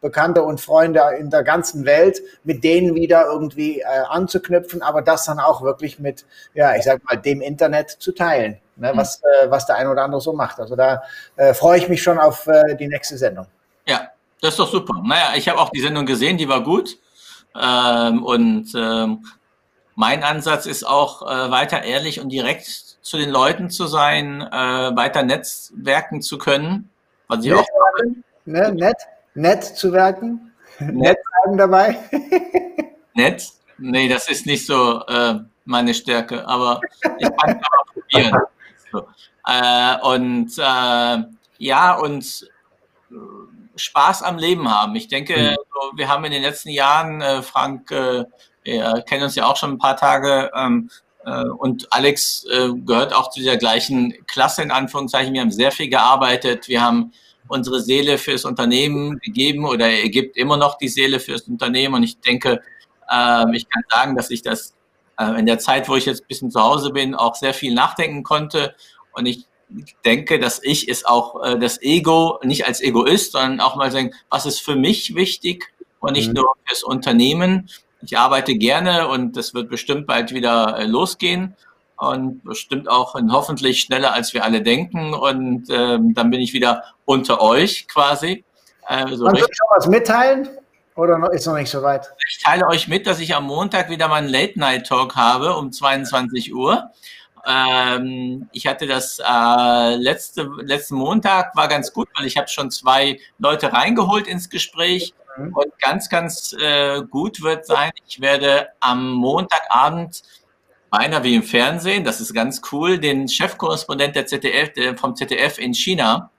Bekannte und Freunde in der ganzen Welt, mit denen wieder irgendwie anzuknüpfen, aber das dann auch wirklich mit, ja, ich sag mal, dem Internet zu teilen ne, mhm. was, äh, was der eine oder andere so macht. Also da freue ich mich schon auf die nächste Sendung. Ja, das ist doch super. Naja, ich habe auch die Sendung gesehen, die war gut. Ähm, und ähm, mein Ansatz ist auch äh, weiter ehrlich und direkt zu den Leuten zu sein, äh, weiter netzwerken zu können. Was ich auch ne, nett, nett zu werken. Nett, nett dabei. nett? Nee, das ist nicht so äh, meine Stärke, aber ich kann es aber probieren. Äh, und äh, ja, und Spaß am Leben haben. Ich denke, mhm. so, wir haben in den letzten Jahren, äh, Frank, äh, wir kennen uns ja auch schon ein paar Tage, ähm, äh, und Alex äh, gehört auch zu dieser gleichen Klasse, in Anführungszeichen. Wir haben sehr viel gearbeitet. Wir haben unsere Seele fürs Unternehmen gegeben oder er gibt immer noch die Seele fürs Unternehmen. Und ich denke, äh, ich kann sagen, dass ich das äh, in der Zeit, wo ich jetzt ein bisschen zu Hause bin, auch sehr viel nachdenken konnte und ich denke, dass ich es auch äh, das Ego nicht als Egoist, sondern auch mal sagen, was ist für mich wichtig und nicht mhm. nur fürs Unternehmen. Ich arbeite gerne und das wird bestimmt bald wieder äh, losgehen und bestimmt auch hoffentlich schneller, als wir alle denken. Und ähm, dann bin ich wieder unter euch quasi. Äh, so Kannst du schon was mitteilen? Oder ist noch nicht so weit? Ich teile euch mit, dass ich am Montag wieder meinen Late-Night-Talk habe um 22 Uhr. Ähm, ich hatte das äh, letzte, letzten Montag, war ganz gut, weil ich habe schon zwei Leute reingeholt ins Gespräch. Mhm. Und ganz, ganz äh, gut wird sein, ich werde am Montagabend beinahe wie im Fernsehen, das ist ganz cool, den Chefkorrespondent der ZDF, der, vom ZDF in China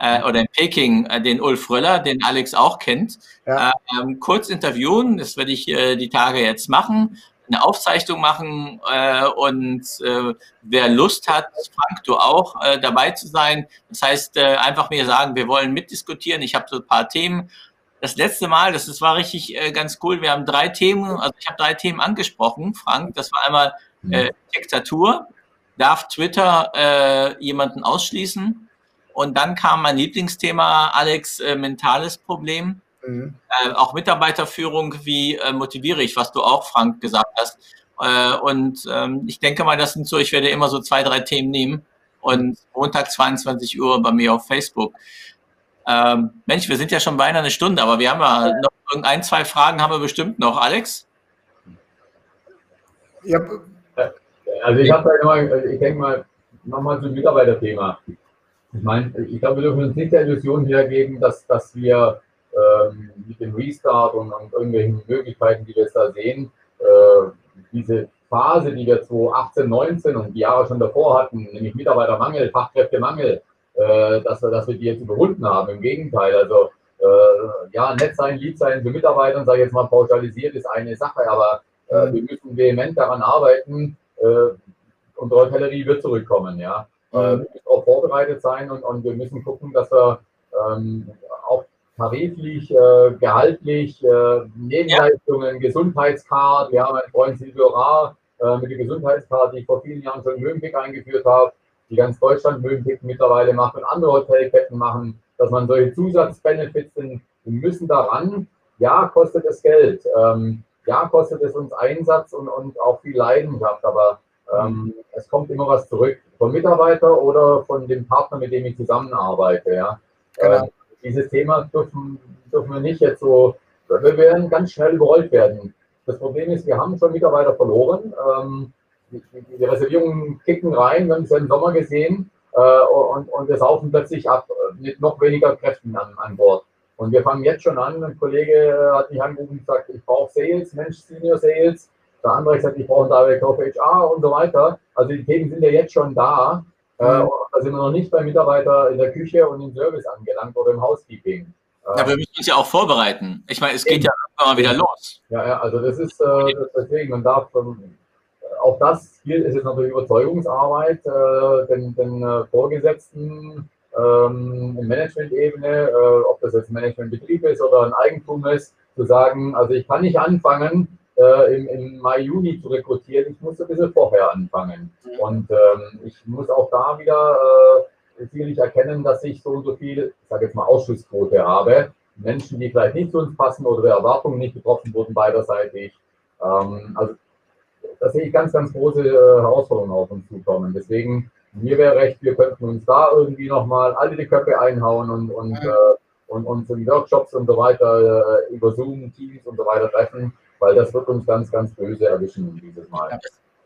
äh, oder in Peking, äh, den Ulf Röller, den Alex auch kennt, ja. ähm, kurz interviewen. Das werde ich äh, die Tage jetzt machen eine Aufzeichnung machen äh, und äh, wer Lust hat, Frank, du auch, äh, dabei zu sein. Das heißt, äh, einfach mir sagen, wir wollen mitdiskutieren. Ich habe so ein paar Themen. Das letzte Mal, das, das war richtig äh, ganz cool. Wir haben drei Themen, also ich habe drei Themen angesprochen, Frank. Das war einmal äh, mhm. Diktatur. Darf Twitter äh, jemanden ausschließen? Und dann kam mein Lieblingsthema, Alex, äh, mentales Problem. Mhm. Äh, auch Mitarbeiterführung, wie äh, motiviere ich, was du auch, Frank, gesagt hast. Äh, und ähm, ich denke mal, das sind so, ich werde immer so zwei, drei Themen nehmen und Montag 22 Uhr bei mir auf Facebook. Ähm, Mensch, wir sind ja schon beinahe eine Stunde, aber wir haben ja noch ein, zwei Fragen haben wir bestimmt noch. Alex? Ja. Also ich habe da immer, ich denke mal, nochmal zum Mitarbeiterthema. Ich meine, ich glaube, wir dürfen uns nicht der Illusion hergeben, dass, dass wir ähm, mit dem Restart und, und, irgendwelchen Möglichkeiten, die wir jetzt da sehen, äh, diese Phase, die wir 2018, 19 und die Jahre schon davor hatten, nämlich Mitarbeitermangel, Fachkräftemangel, äh, dass, wir, dass wir die jetzt überwunden haben. Im Gegenteil, also äh, ja, nett sein, lieb sein für Mitarbeitern, sage ich jetzt mal pauschalisiert, ist eine Sache, aber äh, mhm. wir müssen vehement daran arbeiten, äh, unsere Hotellerie wird zurückkommen, ja. Äh, mhm. wir müssen auch vorbereitet sein und, und wir müssen gucken, dass wir ähm, auch tariflich, äh, gehaltlich, äh, Nebenleistungen, ja. Gesundheitskarte. Wir haben einen Freund Silvio Ra äh, mit der Gesundheitskarte, die ich vor vielen Jahren schon in Mövenpick eingeführt habe, die ganz Deutschland Mövenpick mittlerweile macht und andere Hotelketten machen, dass man solche Zusatzbenefits sind. Wir müssen daran, ja, kostet es Geld, ähm, ja, kostet es uns Einsatz und, und auch viel Leidenschaft, aber ähm, es kommt immer was zurück vom Mitarbeiter oder von dem Partner, mit dem ich zusammenarbeite. Ja. Genau. Ähm, dieses Thema dürfen, dürfen wir nicht jetzt so, wir werden ganz schnell überrollt werden. Das Problem ist, wir haben schon Mitarbeiter verloren. Ähm, die, die, Reservierungen kicken rein, wir haben es ja im Sommer gesehen, äh, und, und wir saufen plötzlich ab mit noch weniger Kräften an, an Bord. Und wir fangen jetzt schon an. Ein Kollege hat mich angerufen und gesagt, ich brauche Sales, Mensch, Senior Sales. Der andere hat gesagt, ich brauche einen Director of HR und so weiter. Also die Themen sind ja jetzt schon da. Mhm. Äh, da sind wir noch nicht bei Mitarbeiter in der Küche und im Service angelangt oder im Housekeeping. Ja, wir müssen uns ja auch vorbereiten. Ich meine, es geht ja immer wieder los. Ja, ja, also das ist äh, deswegen, man darf, ähm, auch das hier ist jetzt natürlich Überzeugungsarbeit, äh, den, den äh, Vorgesetzten ähm, in Management-Ebene, äh, ob das jetzt ein Managementbetrieb ist oder ein Eigentum ist, zu sagen, also ich kann nicht anfangen, äh, im, im, Mai, Juni zu rekrutieren, ich muss ein bisschen vorher anfangen. Mhm. Und ähm, ich muss auch da wieder äh, sicherlich erkennen, dass ich so und so viel, ich sage jetzt mal, Ausschussquote habe. Menschen, die vielleicht nicht zu uns passen oder der Erwartungen nicht getroffen wurden beiderseitig. Ähm, also da sehe ich ganz, ganz große äh, Herausforderungen auf uns zukommen. Deswegen mir wäre recht, wir könnten uns da irgendwie nochmal alle die Köpfe einhauen und, und, mhm. äh, und uns in Workshops und so weiter äh, über Zoom, Teams und so weiter treffen, weil das wird uns ganz, ganz böse erwischen dieses Mal.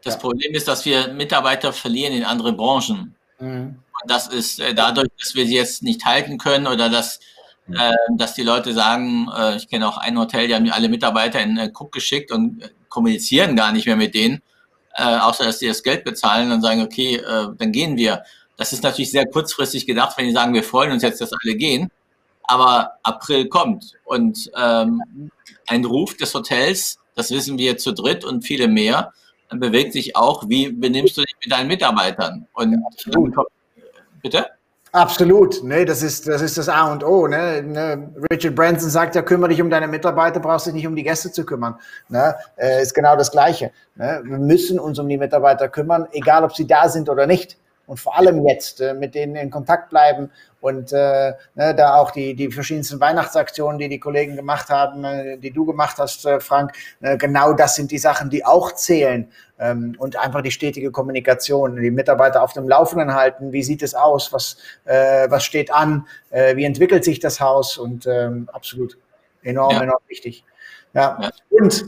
Das Problem ist, dass wir Mitarbeiter verlieren in andere Branchen. Mhm. Und das ist äh, dadurch, dass wir sie jetzt nicht halten können oder dass, mhm. äh, dass die Leute sagen, äh, ich kenne auch ein Hotel, die haben alle Mitarbeiter in äh, Cook geschickt und äh, kommunizieren gar nicht mehr mit denen äh, außer dass sie das Geld bezahlen und sagen, okay, äh, dann gehen wir. Das ist natürlich sehr kurzfristig gedacht, wenn die sagen, wir freuen uns jetzt, dass alle gehen. Aber April kommt und ähm, ein Ruf des Hotels, das wissen wir zu dritt und viele mehr, bewegt sich auch, wie benimmst du dich mit deinen Mitarbeitern? Und ja, bitte? Absolut, ne, das ist das ist das A und O. Ne? ne? Richard Branson sagt ja, kümmere dich um deine Mitarbeiter, brauchst dich nicht um die Gäste zu kümmern. Ne? Äh, ist genau das Gleiche. Ne? Wir müssen uns um die Mitarbeiter kümmern, egal ob sie da sind oder nicht und vor allem jetzt äh, mit denen in Kontakt bleiben und äh, ne, da auch die, die verschiedensten Weihnachtsaktionen, die die Kollegen gemacht haben, äh, die du gemacht hast, äh, Frank, äh, genau das sind die Sachen, die auch zählen ähm, und einfach die stetige Kommunikation, die Mitarbeiter auf dem Laufenden halten, wie sieht es aus, was, äh, was steht an, äh, wie entwickelt sich das Haus und ähm, absolut enorm, ja. enorm wichtig. Ja. ja. Und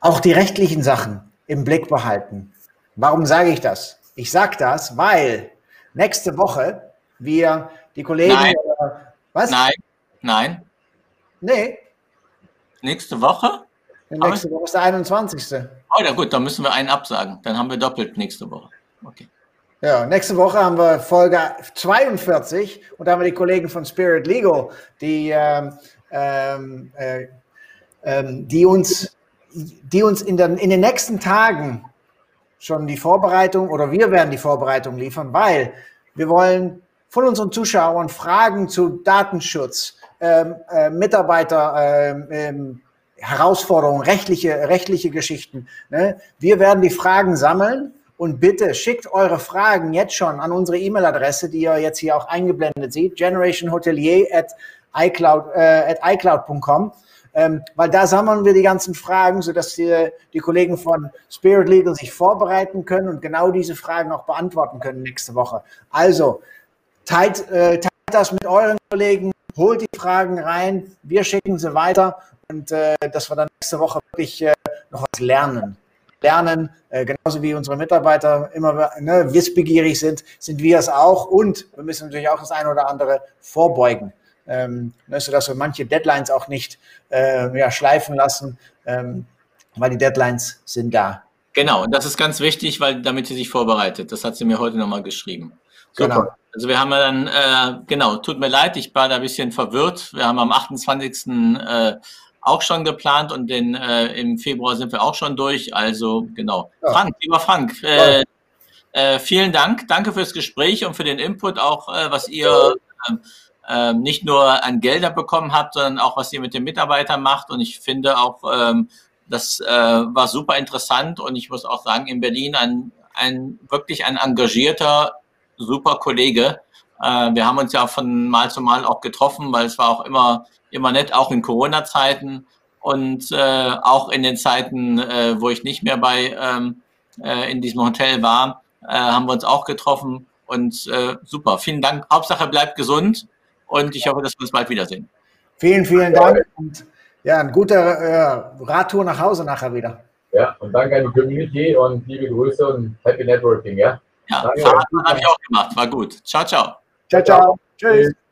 auch die rechtlichen Sachen im Blick behalten. Warum sage ich das? Ich sage das, weil nächste Woche wir die Kollegen. Nein. was? Nein, nein. Nee. Nächste Woche? Nächste Woche ist der 21. Oh ja, gut, dann müssen wir einen absagen. Dann haben wir doppelt nächste Woche. Okay. Ja, nächste Woche haben wir Folge 42 und da haben wir die Kollegen von Spirit Legal, die, ähm, ähm, äh, ähm, die uns, die uns in, den, in den nächsten Tagen schon die Vorbereitung oder wir werden die Vorbereitung liefern, weil wir wollen von unseren Zuschauern Fragen zu Datenschutz, ähm, äh, Mitarbeiter, ähm, ähm, Herausforderungen, rechtliche, rechtliche Geschichten. Ne? Wir werden die Fragen sammeln und bitte schickt eure Fragen jetzt schon an unsere E-Mail-Adresse, die ihr jetzt hier auch eingeblendet seht, generationhotelier at icloud, äh, at icloud.com ähm, weil da sammeln wir die ganzen Fragen, sodass die, die Kollegen von Spirit Legal sich vorbereiten können und genau diese Fragen auch beantworten können nächste Woche. Also teilt, äh, teilt das mit euren Kollegen, holt die Fragen rein, wir schicken sie weiter und äh, dass wir dann nächste Woche wirklich äh, noch was lernen lernen, äh, genauso wie unsere Mitarbeiter immer ne, wissbegierig sind, sind wir es auch und wir müssen natürlich auch das eine oder andere vorbeugen ähm, ne, sodass wir manche Deadlines auch nicht äh, ja, schleifen lassen, ähm, weil die Deadlines sind da. Genau, und das ist ganz wichtig, weil damit sie sich vorbereitet. Das hat sie mir heute nochmal geschrieben. Super. Genau. Also wir haben ja dann, äh, genau, tut mir leid, ich war da ein bisschen verwirrt. Wir haben am 28. Äh, auch schon geplant und den, äh, im Februar sind wir auch schon durch. Also genau. Ja. Frank, lieber Frank, äh, äh, vielen Dank. Danke fürs Gespräch und für den Input auch, äh, was ihr äh, ähm, nicht nur an Gelder bekommen habt, sondern auch, was ihr mit den Mitarbeitern macht. Und ich finde auch, ähm, das äh, war super interessant und ich muss auch sagen, in Berlin ein, ein wirklich ein engagierter, super Kollege. Äh, wir haben uns ja von Mal zu Mal auch getroffen, weil es war auch immer, immer nett, auch in Corona-Zeiten und äh, auch in den Zeiten, äh, wo ich nicht mehr bei ähm, äh, in diesem Hotel war, äh, haben wir uns auch getroffen und äh, super. Vielen Dank. Hauptsache bleibt gesund und ich hoffe, dass wir uns bald wiedersehen. Vielen, vielen Dank und ja, ein guter äh, Radtour nach Hause nachher wieder. Ja, und danke an die Community und liebe Grüße und Happy Networking, ja? Ja, habe ich auch gemacht, war gut. Ciao, ciao. Ciao, ciao. ciao. Tschüss.